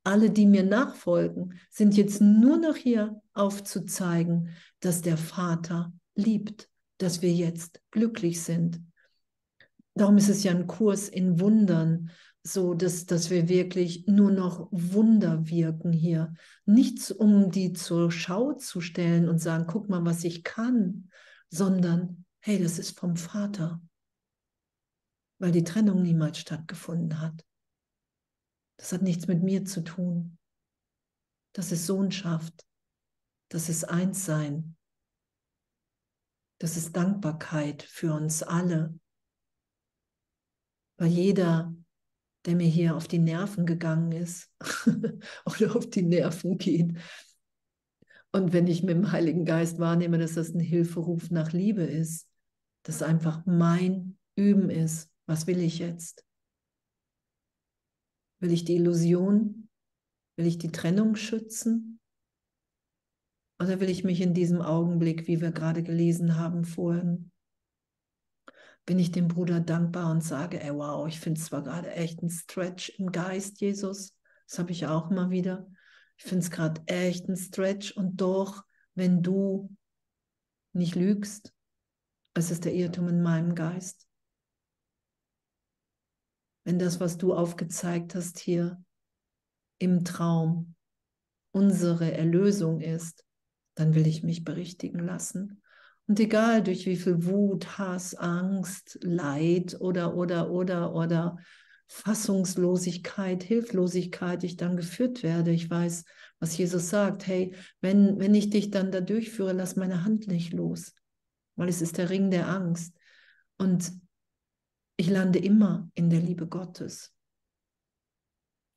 alle, die mir nachfolgen, sind jetzt nur noch hier aufzuzeigen, dass der Vater liebt, dass wir jetzt glücklich sind. Darum ist es ja ein Kurs in Wundern, so dass, dass wir wirklich nur noch Wunder wirken hier. Nichts, um die zur Schau zu stellen und sagen, guck mal, was ich kann, sondern, hey, das ist vom Vater, weil die Trennung niemals stattgefunden hat. Das hat nichts mit mir zu tun. Das ist Sohnschaft. Das ist Einssein. Das ist Dankbarkeit für uns alle. Weil jeder, der mir hier auf die Nerven gegangen ist oder auf die Nerven geht, und wenn ich mit dem Heiligen Geist wahrnehme, dass das ein Hilferuf nach Liebe ist, dass einfach mein Üben ist, was will ich jetzt? Will ich die Illusion? Will ich die Trennung schützen? Oder will ich mich in diesem Augenblick, wie wir gerade gelesen haben vorhin, bin ich dem Bruder dankbar und sage, ey, wow, ich finde es zwar gerade echt ein Stretch im Geist, Jesus, das habe ich auch mal wieder. Ich finde es gerade echt ein Stretch und doch wenn du nicht lügst. Es ist der Irrtum in meinem Geist. Wenn das, was du aufgezeigt hast hier im Traum, unsere Erlösung ist, dann will ich mich berichtigen lassen. Und egal durch wie viel Wut, Hass, Angst, Leid oder, oder, oder, oder Fassungslosigkeit, Hilflosigkeit ich dann geführt werde. Ich weiß, was Jesus sagt. Hey, wenn, wenn ich dich dann da durchführe, lass meine Hand nicht los, weil es ist der Ring der Angst. Und ich lande immer in der Liebe Gottes,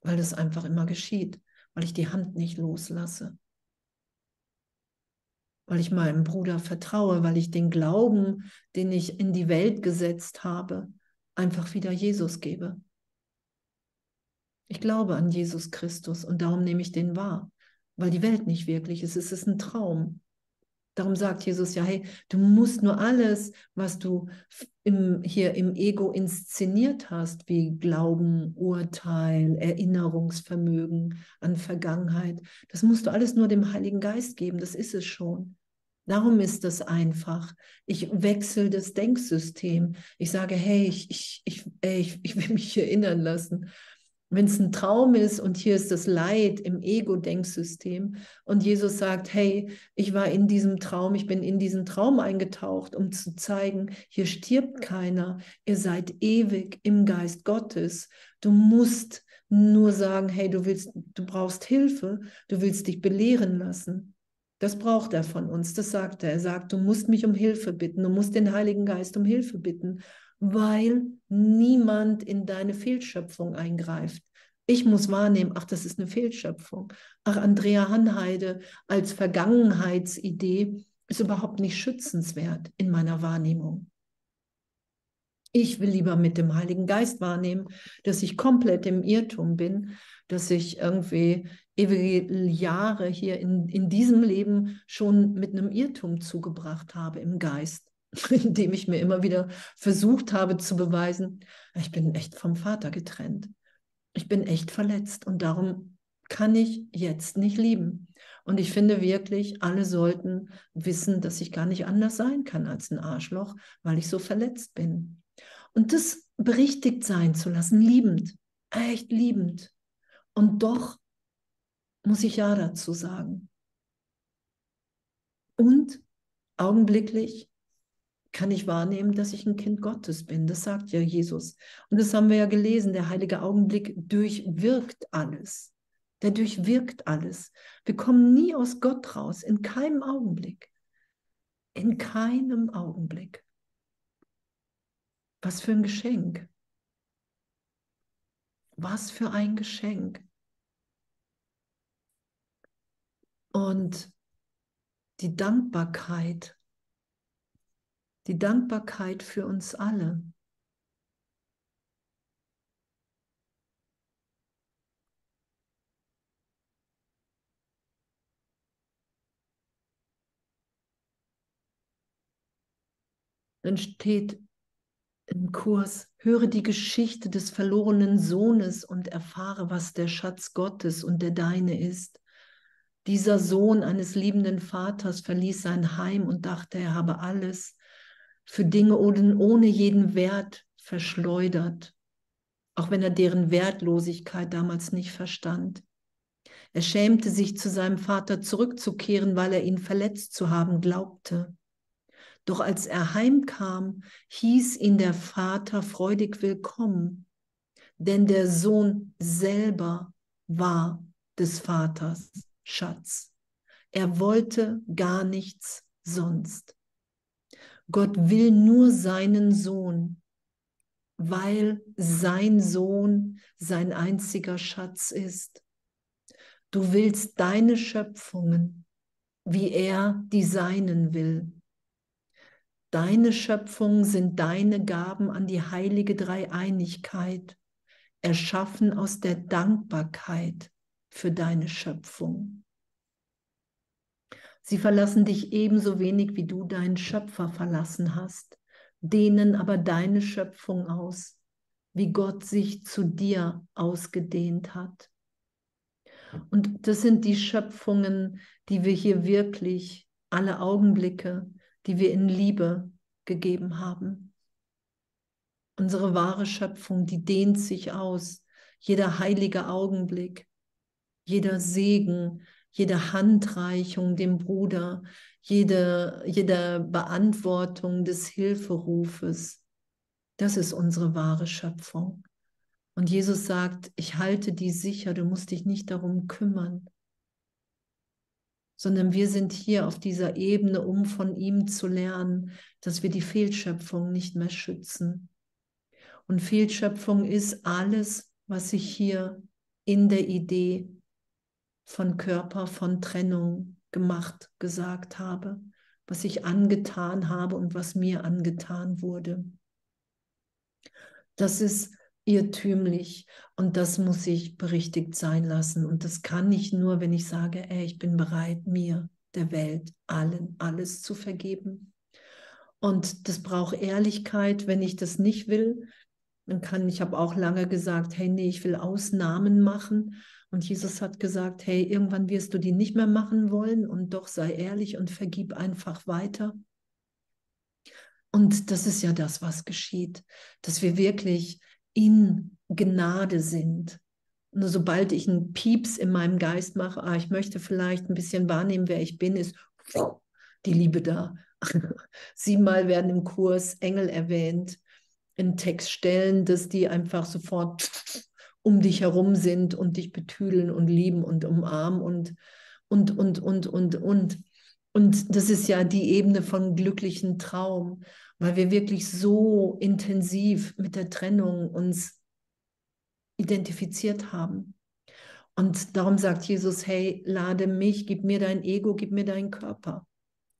weil das einfach immer geschieht, weil ich die Hand nicht loslasse weil ich meinem Bruder vertraue, weil ich den Glauben, den ich in die Welt gesetzt habe, einfach wieder Jesus gebe. Ich glaube an Jesus Christus und darum nehme ich den wahr, weil die Welt nicht wirklich ist. Es ist ein Traum. Darum sagt Jesus ja, hey, du musst nur alles, was du im, hier im Ego inszeniert hast, wie Glauben, Urteil, Erinnerungsvermögen an Vergangenheit, das musst du alles nur dem Heiligen Geist geben, das ist es schon. Darum ist es einfach. Ich wechsle das Denksystem. Ich sage, hey, ich, ich, ich, ich, ich will mich erinnern lassen. Wenn es ein Traum ist und hier ist das Leid im Ego-Denksystem und Jesus sagt, hey, ich war in diesem Traum, ich bin in diesen Traum eingetaucht, um zu zeigen, hier stirbt keiner, ihr seid ewig im Geist Gottes. Du musst nur sagen, hey, du willst, du brauchst Hilfe, du willst dich belehren lassen. Das braucht er von uns, das sagt er. Er sagt, du musst mich um Hilfe bitten, du musst den Heiligen Geist um Hilfe bitten, weil niemand in deine Fehlschöpfung eingreift. Ich muss wahrnehmen, ach, das ist eine Fehlschöpfung. Ach, Andrea Hanheide als Vergangenheitsidee ist überhaupt nicht schützenswert in meiner Wahrnehmung. Ich will lieber mit dem Heiligen Geist wahrnehmen, dass ich komplett im Irrtum bin, dass ich irgendwie ewige Jahre hier in, in diesem Leben schon mit einem Irrtum zugebracht habe im Geist, indem ich mir immer wieder versucht habe zu beweisen, ich bin echt vom Vater getrennt. Ich bin echt verletzt und darum kann ich jetzt nicht lieben. Und ich finde wirklich, alle sollten wissen, dass ich gar nicht anders sein kann als ein Arschloch, weil ich so verletzt bin. Und das berichtigt sein zu lassen, liebend, echt liebend. Und doch muss ich Ja dazu sagen. Und augenblicklich kann ich wahrnehmen, dass ich ein Kind Gottes bin. Das sagt ja Jesus. Und das haben wir ja gelesen. Der heilige Augenblick durchwirkt alles. Der durchwirkt alles. Wir kommen nie aus Gott raus, in keinem Augenblick. In keinem Augenblick. Was für ein Geschenk. Was für ein Geschenk. Und die Dankbarkeit, die Dankbarkeit für uns alle. Dann steht im Kurs, höre die Geschichte des verlorenen Sohnes und erfahre, was der Schatz Gottes und der deine ist. Dieser Sohn eines liebenden Vaters verließ sein Heim und dachte, er habe alles für Dinge ohne jeden Wert verschleudert, auch wenn er deren Wertlosigkeit damals nicht verstand. Er schämte sich, zu seinem Vater zurückzukehren, weil er ihn verletzt zu haben glaubte. Doch als er heimkam, hieß ihn der Vater freudig willkommen, denn der Sohn selber war des Vaters Schatz. Er wollte gar nichts sonst. Gott will nur seinen Sohn, weil sein Sohn sein einziger Schatz ist. Du willst deine Schöpfungen, wie er die seinen will. Deine Schöpfungen sind deine Gaben an die heilige Dreieinigkeit, erschaffen aus der Dankbarkeit für deine Schöpfung. Sie verlassen dich ebenso wenig, wie du deinen Schöpfer verlassen hast, dehnen aber deine Schöpfung aus, wie Gott sich zu dir ausgedehnt hat. Und das sind die Schöpfungen, die wir hier wirklich alle Augenblicke, die wir in Liebe gegeben haben. Unsere wahre Schöpfung, die dehnt sich aus. Jeder heilige Augenblick, jeder Segen, jede Handreichung dem Bruder, jede, jede Beantwortung des Hilferufes. Das ist unsere wahre Schöpfung. Und Jesus sagt, ich halte die sicher, du musst dich nicht darum kümmern, sondern wir sind hier auf dieser Ebene, um von ihm zu lernen, dass wir die Fehlschöpfung nicht mehr schützen. Und Fehlschöpfung ist alles, was ich hier in der Idee von Körper, von Trennung gemacht, gesagt habe, was ich angetan habe und was mir angetan wurde. Das ist irrtümlich und das muss ich berichtigt sein lassen. Und das kann ich nur, wenn ich sage, ey, ich bin bereit, mir, der Welt, allen, alles zu vergeben. Und das braucht Ehrlichkeit. Wenn ich das nicht will, dann kann ich habe auch lange gesagt, hey, nee, ich will Ausnahmen machen. Und Jesus hat gesagt, hey, irgendwann wirst du die nicht mehr machen wollen und doch sei ehrlich und vergib einfach weiter. Und das ist ja das, was geschieht, dass wir wirklich in Gnade sind. Nur sobald ich einen Pieps in meinem Geist mache, ah, ich möchte vielleicht ein bisschen wahrnehmen, wer ich bin, ist die Liebe da. Siebenmal werden im Kurs Engel erwähnt, in Textstellen, dass die einfach sofort um dich herum sind und dich betüdeln und lieben und umarmen und, und, und, und, und, und. Und das ist ja die Ebene von glücklichen Traum, weil wir wirklich so intensiv mit der Trennung uns identifiziert haben. Und darum sagt Jesus, hey, lade mich, gib mir dein Ego, gib mir deinen Körper,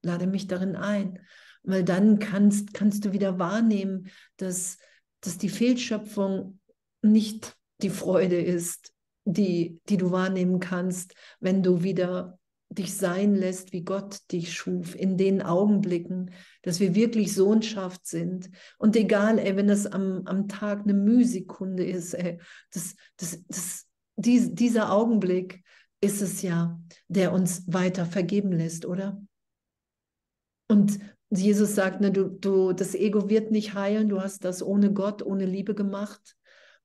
lade mich darin ein, weil dann kannst, kannst du wieder wahrnehmen, dass, dass die Fehlschöpfung nicht die Freude ist, die, die du wahrnehmen kannst, wenn du wieder dich sein lässt, wie Gott dich schuf, in den Augenblicken, dass wir wirklich Sohnschaft sind. Und egal, ey, wenn das am, am Tag eine Mühsekunde ist, ey, das, das, das, dies, dieser Augenblick ist es ja, der uns weiter vergeben lässt, oder? Und Jesus sagt, ne, du, du, das Ego wird nicht heilen, du hast das ohne Gott, ohne Liebe gemacht.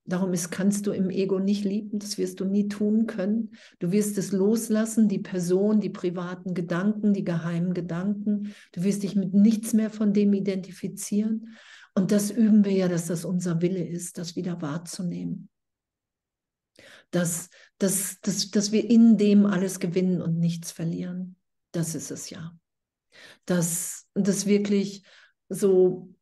Darum ist, kannst du im Ego nicht lieben, das wirst du nie tun können. Du wirst es loslassen, die Person, die privaten Gedanken, die geheimen Gedanken. Du wirst dich mit nichts mehr von dem identifizieren. Und das üben wir ja, dass das unser Wille ist, das wieder wahrzunehmen. Dass, dass, dass, dass wir in dem alles gewinnen und nichts verlieren. Das ist es ja. Dass das wirklich so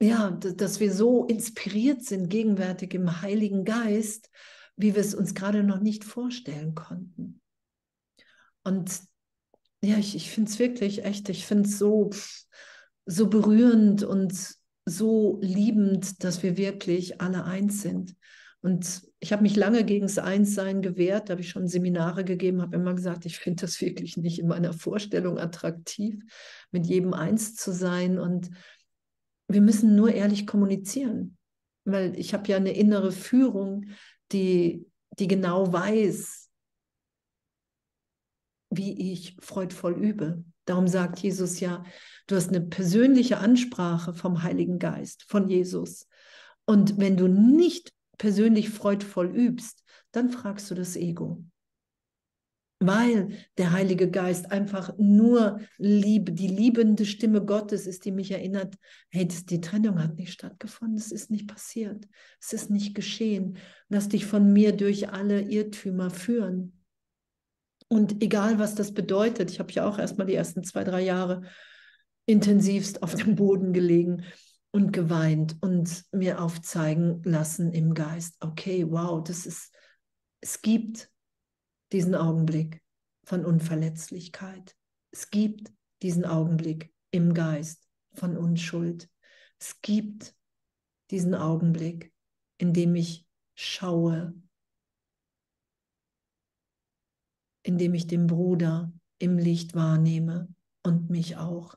ja, dass wir so inspiriert sind gegenwärtig im Heiligen Geist, wie wir es uns gerade noch nicht vorstellen konnten. Und ja, ich, ich finde es wirklich echt, ich finde es so, so berührend und so liebend, dass wir wirklich alle eins sind. Und ich habe mich lange gegen das Einssein gewehrt, da habe ich schon Seminare gegeben, habe immer gesagt, ich finde das wirklich nicht in meiner Vorstellung attraktiv, mit jedem eins zu sein. Und wir müssen nur ehrlich kommunizieren, weil ich habe ja eine innere Führung, die, die genau weiß, wie ich freudvoll übe. Darum sagt Jesus ja, du hast eine persönliche Ansprache vom Heiligen Geist, von Jesus. Und wenn du nicht persönlich freudvoll übst, dann fragst du das Ego weil der Heilige Geist einfach nur Liebe, die liebende Stimme Gottes ist, die mich erinnert, hey, das, die Trennung hat nicht stattgefunden, es ist nicht passiert, es ist nicht geschehen. Lass dich von mir durch alle Irrtümer führen. Und egal, was das bedeutet, ich habe ja auch erstmal die ersten zwei, drei Jahre intensivst auf dem Boden gelegen und geweint und mir aufzeigen lassen im Geist, okay, wow, das ist, es gibt diesen Augenblick von Unverletzlichkeit. Es gibt diesen Augenblick im Geist von Unschuld. Es gibt diesen Augenblick, in dem ich schaue, in dem ich den Bruder im Licht wahrnehme und mich auch.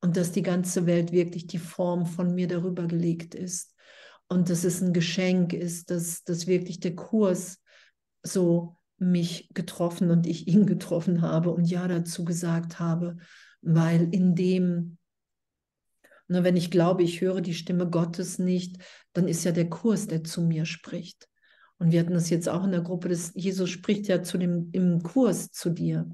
Und dass die ganze Welt wirklich die Form von mir darüber gelegt ist. Und dass es ein Geschenk ist, dass, dass wirklich der Kurs so mich getroffen und ich ihn getroffen habe und ja dazu gesagt habe, weil in dem, na, wenn ich glaube, ich höre die Stimme Gottes nicht, dann ist ja der Kurs, der zu mir spricht. Und wir hatten das jetzt auch in der Gruppe, dass Jesus spricht ja zu dem, im Kurs zu dir.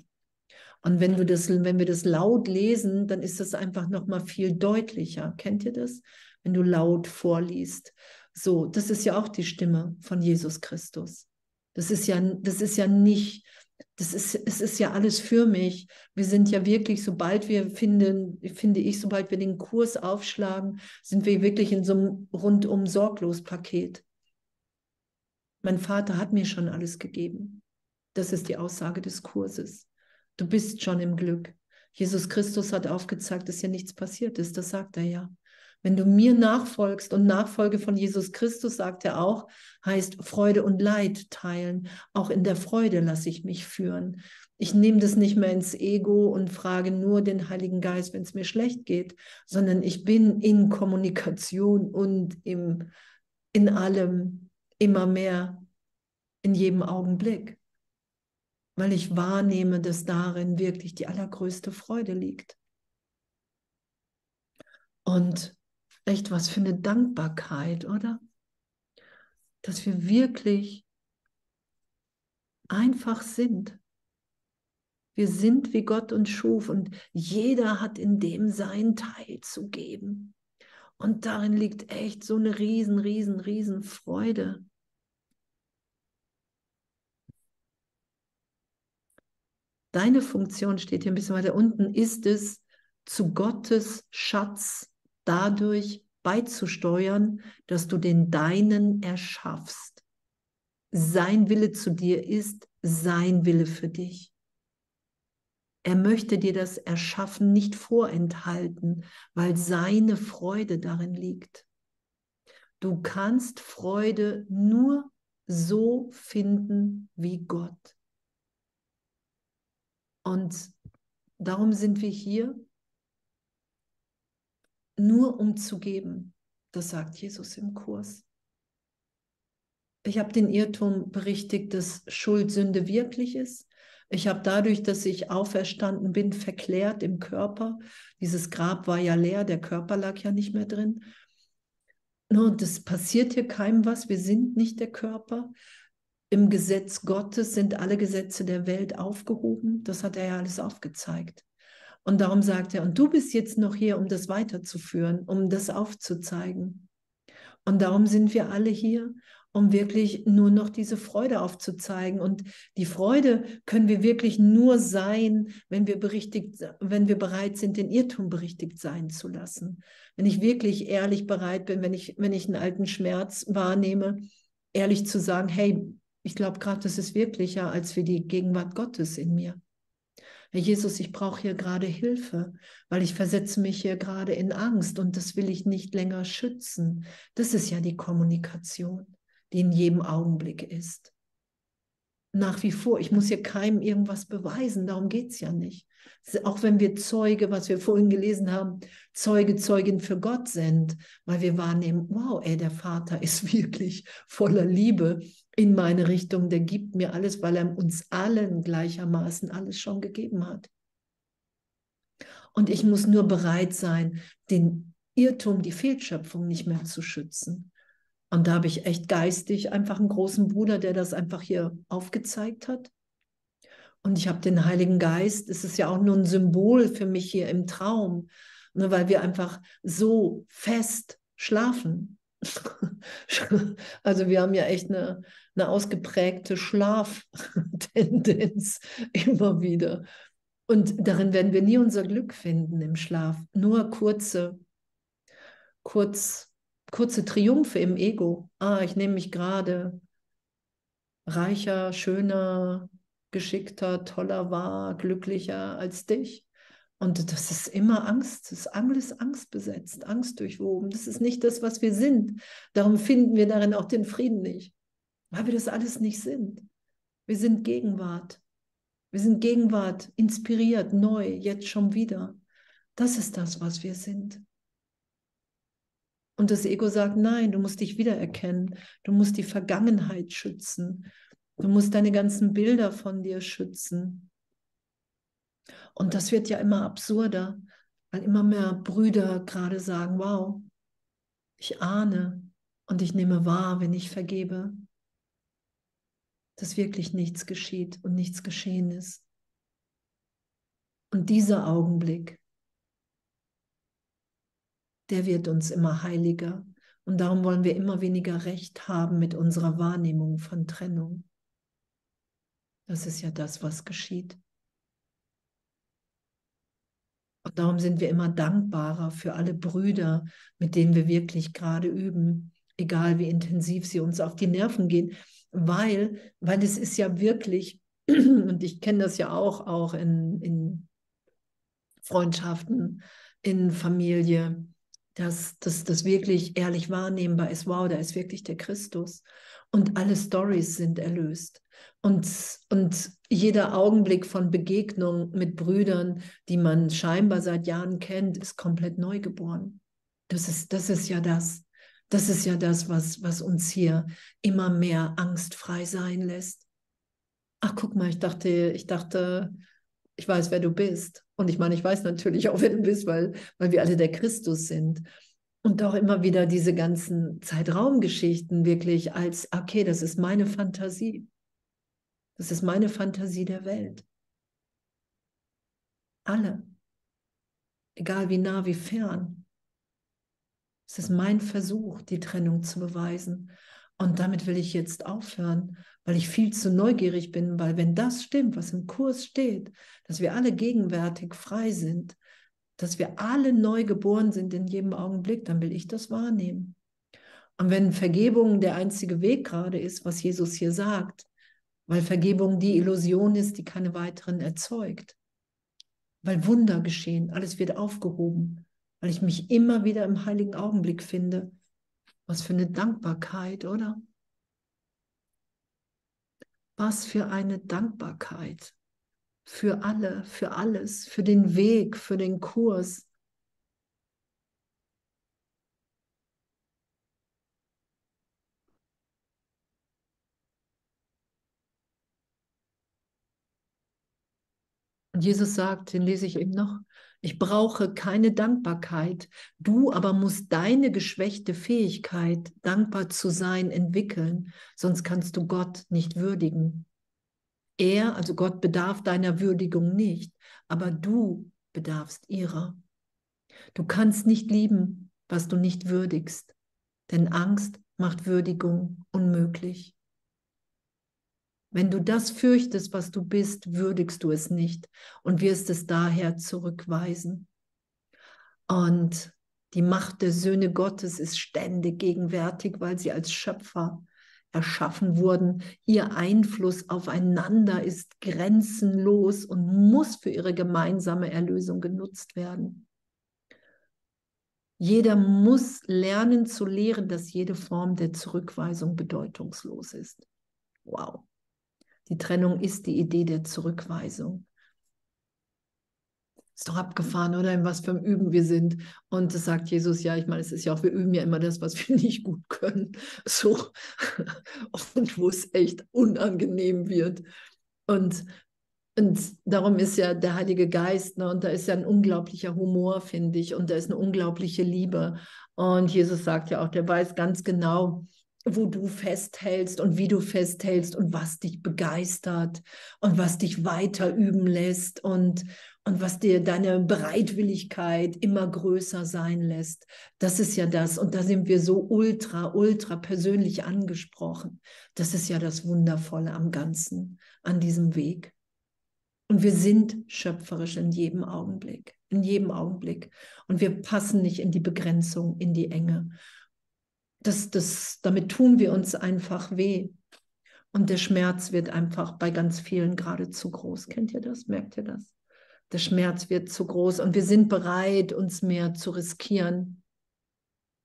Und wenn, du das, wenn wir das laut lesen, dann ist das einfach nochmal viel deutlicher. Kennt ihr das? Wenn du laut vorliest. So, das ist ja auch die Stimme von Jesus Christus. Das ist ja, das ist ja nicht, das ist, es ist ja alles für mich. Wir sind ja wirklich, sobald wir finden, finde ich, sobald wir den Kurs aufschlagen, sind wir wirklich in so einem rundum sorglos Paket. Mein Vater hat mir schon alles gegeben. Das ist die Aussage des Kurses. Du bist schon im Glück. Jesus Christus hat aufgezeigt, dass ja nichts passiert ist. Das sagt er ja. Wenn du mir nachfolgst und Nachfolge von Jesus Christus, sagt er auch, heißt Freude und Leid teilen. Auch in der Freude lasse ich mich führen. Ich nehme das nicht mehr ins Ego und frage nur den Heiligen Geist, wenn es mir schlecht geht, sondern ich bin in Kommunikation und im, in allem immer mehr in jedem Augenblick weil ich wahrnehme, dass darin wirklich die allergrößte Freude liegt. Und echt was für eine Dankbarkeit, oder? Dass wir wirklich einfach sind. Wir sind, wie Gott uns schuf und jeder hat in dem sein Teil zu geben. Und darin liegt echt so eine riesen, riesen, riesen Freude. Deine Funktion steht hier ein bisschen weiter unten, ist es, zu Gottes Schatz dadurch beizusteuern, dass du den Deinen erschaffst. Sein Wille zu dir ist sein Wille für dich. Er möchte dir das Erschaffen nicht vorenthalten, weil seine Freude darin liegt. Du kannst Freude nur so finden wie Gott. Und darum sind wir hier, nur um zu geben. Das sagt Jesus im Kurs. Ich habe den Irrtum berichtigt, dass Schuld Sünde wirklich ist. Ich habe dadurch, dass ich auferstanden bin, verklärt im Körper. Dieses Grab war ja leer, der Körper lag ja nicht mehr drin. Und das passiert hier keinem was. Wir sind nicht der Körper im Gesetz Gottes sind alle Gesetze der Welt aufgehoben. Das hat er ja alles aufgezeigt. Und darum sagt er, und du bist jetzt noch hier, um das weiterzuführen, um das aufzuzeigen. Und darum sind wir alle hier, um wirklich nur noch diese Freude aufzuzeigen. Und die Freude können wir wirklich nur sein, wenn wir, berichtigt, wenn wir bereit sind, den Irrtum berichtigt sein zu lassen. Wenn ich wirklich ehrlich bereit bin, wenn ich, wenn ich einen alten Schmerz wahrnehme, ehrlich zu sagen, hey, ich glaube gerade, das ist wirklicher als für die Gegenwart Gottes in mir. Herr Jesus, ich brauche hier gerade Hilfe, weil ich versetze mich hier gerade in Angst und das will ich nicht länger schützen. Das ist ja die Kommunikation, die in jedem Augenblick ist. Nach wie vor, ich muss hier keinem irgendwas beweisen, darum geht es ja nicht. Auch wenn wir Zeuge, was wir vorhin gelesen haben, Zeuge, Zeugin für Gott sind, weil wir wahrnehmen, wow, ey, der Vater ist wirklich voller Liebe in meine Richtung, der gibt mir alles, weil er uns allen gleichermaßen alles schon gegeben hat. Und ich muss nur bereit sein, den Irrtum, die Fehlschöpfung nicht mehr zu schützen. Und da habe ich echt geistig einfach einen großen Bruder, der das einfach hier aufgezeigt hat. Und ich habe den Heiligen Geist, es ist ja auch nur ein Symbol für mich hier im Traum, ne, weil wir einfach so fest schlafen. also wir haben ja echt eine, eine ausgeprägte Schlaftendenz immer wieder. Und darin werden wir nie unser Glück finden im Schlaf. Nur kurze, kurz, kurze Triumphe im Ego. Ah, ich nehme mich gerade reicher, schöner, geschickter, toller wahr, glücklicher als dich. Und das ist immer Angst. Das ist alles angstbesetzt, angstdurchwoben. Das ist nicht das, was wir sind. Darum finden wir darin auch den Frieden nicht, weil wir das alles nicht sind. Wir sind Gegenwart. Wir sind Gegenwart, inspiriert, neu, jetzt schon wieder. Das ist das, was wir sind. Und das Ego sagt, nein, du musst dich wiedererkennen. Du musst die Vergangenheit schützen. Du musst deine ganzen Bilder von dir schützen. Und das wird ja immer absurder, weil immer mehr Brüder gerade sagen, wow, ich ahne und ich nehme wahr, wenn ich vergebe, dass wirklich nichts geschieht und nichts geschehen ist. Und dieser Augenblick, der wird uns immer heiliger. Und darum wollen wir immer weniger Recht haben mit unserer Wahrnehmung von Trennung. Das ist ja das, was geschieht. Und darum sind wir immer dankbarer für alle Brüder, mit denen wir wirklich gerade üben, egal wie intensiv sie uns auf die Nerven gehen, weil, weil es ist ja wirklich, und ich kenne das ja auch, auch in, in Freundschaften, in Familie, dass das wirklich ehrlich wahrnehmbar ist, wow, da ist wirklich der Christus. Und alle Stories sind erlöst. Und, und jeder Augenblick von Begegnung mit Brüdern, die man scheinbar seit Jahren kennt, ist komplett neu geboren. Das ist, das ist ja das. Das ist ja das, was, was uns hier immer mehr angstfrei sein lässt. Ach, guck mal, ich dachte, ich dachte, ich weiß, wer du bist. Und ich meine, ich weiß natürlich auch, wer du bist, weil, weil wir alle der Christus sind. Und auch immer wieder diese ganzen Zeitraumgeschichten wirklich als, okay, das ist meine Fantasie. Das ist meine Fantasie der Welt. Alle. Egal wie nah, wie fern. Es ist mein Versuch, die Trennung zu beweisen. Und damit will ich jetzt aufhören, weil ich viel zu neugierig bin, weil wenn das stimmt, was im Kurs steht, dass wir alle gegenwärtig frei sind, dass wir alle neu geboren sind in jedem Augenblick, dann will ich das wahrnehmen. Und wenn Vergebung der einzige Weg gerade ist, was Jesus hier sagt, weil Vergebung die Illusion ist, die keine weiteren erzeugt, weil Wunder geschehen, alles wird aufgehoben, weil ich mich immer wieder im heiligen Augenblick finde. Was für eine Dankbarkeit, oder? Was für eine Dankbarkeit für alle, für alles, für den Weg, für den Kurs. Jesus sagt, den lese ich eben noch, ich brauche keine Dankbarkeit. Du aber musst deine geschwächte Fähigkeit, dankbar zu sein, entwickeln, sonst kannst du Gott nicht würdigen. Er, also Gott, bedarf deiner Würdigung nicht, aber du bedarfst ihrer. Du kannst nicht lieben, was du nicht würdigst, denn Angst macht Würdigung unmöglich. Wenn du das fürchtest, was du bist, würdigst du es nicht und wirst es daher zurückweisen. Und die Macht der Söhne Gottes ist ständig gegenwärtig, weil sie als Schöpfer erschaffen wurden. Ihr Einfluss aufeinander ist grenzenlos und muss für ihre gemeinsame Erlösung genutzt werden. Jeder muss lernen zu lehren, dass jede Form der Zurückweisung bedeutungslos ist. Wow. Die Trennung ist die Idee der Zurückweisung. Ist doch abgefahren, oder? In was für einem Üben wir sind. Und das sagt Jesus, ja, ich meine, es ist ja auch, wir üben ja immer das, was wir nicht gut können. So. Und wo es echt unangenehm wird. Und, und darum ist ja der Heilige Geist, ne, und da ist ja ein unglaublicher Humor, finde ich, und da ist eine unglaubliche Liebe. Und Jesus sagt ja auch, der weiß ganz genau, wo du festhältst und wie du festhältst und was dich begeistert und was dich weiter üben lässt und, und was dir deine Bereitwilligkeit immer größer sein lässt. Das ist ja das. Und da sind wir so ultra, ultra persönlich angesprochen. Das ist ja das Wundervolle am Ganzen, an diesem Weg. Und wir sind schöpferisch in jedem Augenblick, in jedem Augenblick. Und wir passen nicht in die Begrenzung, in die Enge das, das, damit tun wir uns einfach weh. Und der Schmerz wird einfach bei ganz vielen gerade zu groß. Kennt ihr das? Merkt ihr das? Der Schmerz wird zu groß und wir sind bereit, uns mehr zu riskieren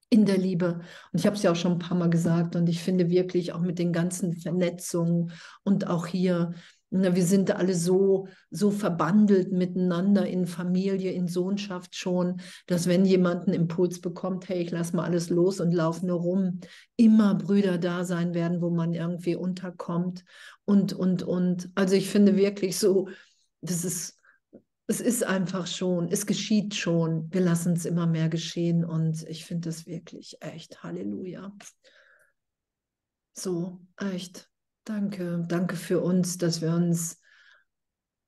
in der Liebe. Und ich habe es ja auch schon ein paar Mal gesagt und ich finde wirklich auch mit den ganzen Vernetzungen und auch hier wir sind alle so, so verbandelt miteinander in Familie, in Sohnschaft schon, dass wenn jemand einen Impuls bekommt, hey, ich lasse mal alles los und laufe nur rum, immer Brüder da sein werden, wo man irgendwie unterkommt und, und, und. Also ich finde wirklich so, das ist es ist einfach schon, es geschieht schon. Wir lassen es immer mehr geschehen und ich finde das wirklich echt Halleluja. So, echt. Danke, danke für uns, dass wir uns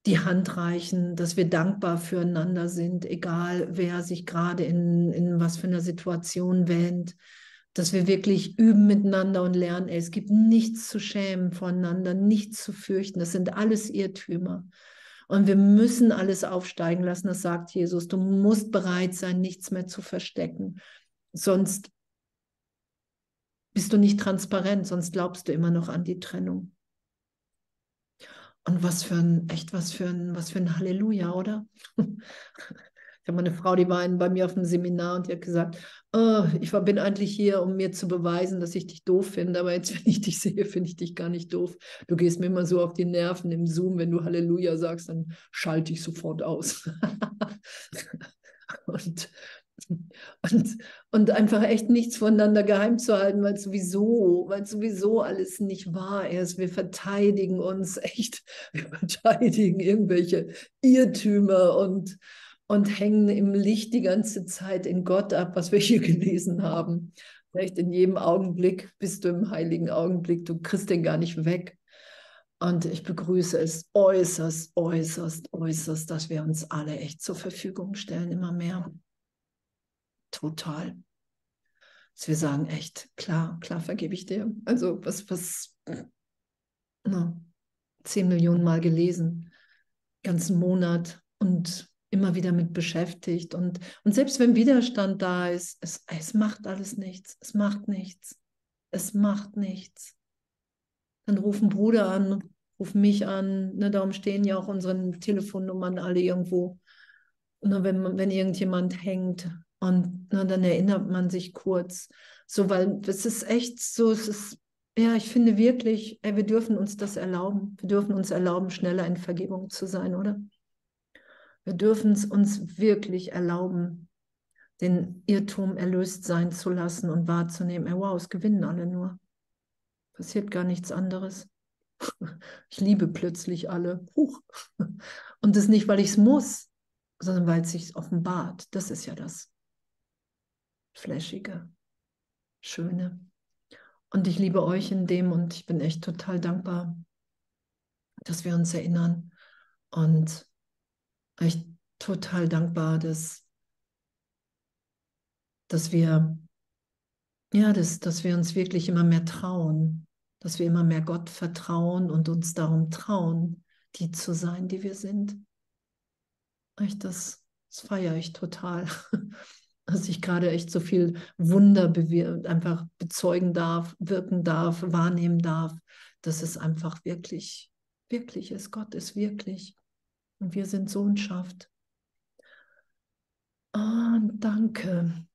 die Hand reichen, dass wir dankbar füreinander sind, egal wer sich gerade in, in was für einer Situation wähnt, dass wir wirklich üben miteinander und lernen, es gibt nichts zu schämen voneinander, nichts zu fürchten, das sind alles Irrtümer. Und wir müssen alles aufsteigen lassen, das sagt Jesus. Du musst bereit sein, nichts mehr zu verstecken. Sonst bist du nicht transparent, sonst glaubst du immer noch an die Trennung. Und was für ein, echt was für ein, was für ein Halleluja, oder? Ich habe eine Frau, die war bei mir auf dem Seminar und die hat gesagt, oh, ich bin eigentlich hier, um mir zu beweisen, dass ich dich doof finde, aber jetzt, wenn ich dich sehe, finde ich dich gar nicht doof. Du gehst mir immer so auf die Nerven im Zoom, wenn du Halleluja sagst, dann schalte ich sofort aus. und und, und einfach echt nichts voneinander geheim zu halten, weil sowieso, weil sowieso alles nicht wahr ist. Wir verteidigen uns echt, wir verteidigen irgendwelche Irrtümer und, und hängen im Licht die ganze Zeit in Gott ab, was wir hier gelesen haben. Echt in jedem Augenblick bist du im heiligen Augenblick, du kriegst den gar nicht weg. Und ich begrüße es äußerst, äußerst, äußerst, dass wir uns alle echt zur Verfügung stellen, immer mehr total. Dass wir sagen, echt, klar, klar vergebe ich dir. Also was, was, na, zehn Millionen Mal gelesen, ganzen Monat und immer wieder mit beschäftigt. Und, und selbst wenn Widerstand da ist, es, es macht alles nichts. Es macht nichts. Es macht nichts. Dann rufen Bruder an, ruf mich an. Ne, darum stehen ja auch unsere Telefonnummern alle irgendwo. Nur wenn, wenn irgendjemand hängt, und na, dann erinnert man sich kurz. So, weil es ist echt so, es ist, ja, ich finde wirklich, ey, wir dürfen uns das erlauben. Wir dürfen uns erlauben, schneller in Vergebung zu sein, oder? Wir dürfen es uns wirklich erlauben, den Irrtum erlöst sein zu lassen und wahrzunehmen, ey, wow, es gewinnen alle nur. Passiert gar nichts anderes. Ich liebe plötzlich alle. Huch. Und das nicht, weil ich es muss, sondern weil es sich offenbart. Das ist ja das flashige, schöne. Und ich liebe euch in dem und ich bin echt total dankbar, dass wir uns erinnern und echt total dankbar, dass, dass wir ja, dass, dass wir uns wirklich immer mehr trauen, dass wir immer mehr Gott vertrauen und uns darum trauen, die zu sein, die wir sind. Echt, das, das feiere ich total. dass ich gerade echt so viel Wunder einfach bezeugen darf, wirken darf, wahrnehmen darf, dass es einfach wirklich, wirklich ist. Gott ist wirklich. Und wir sind Sohnschaft. Oh, danke.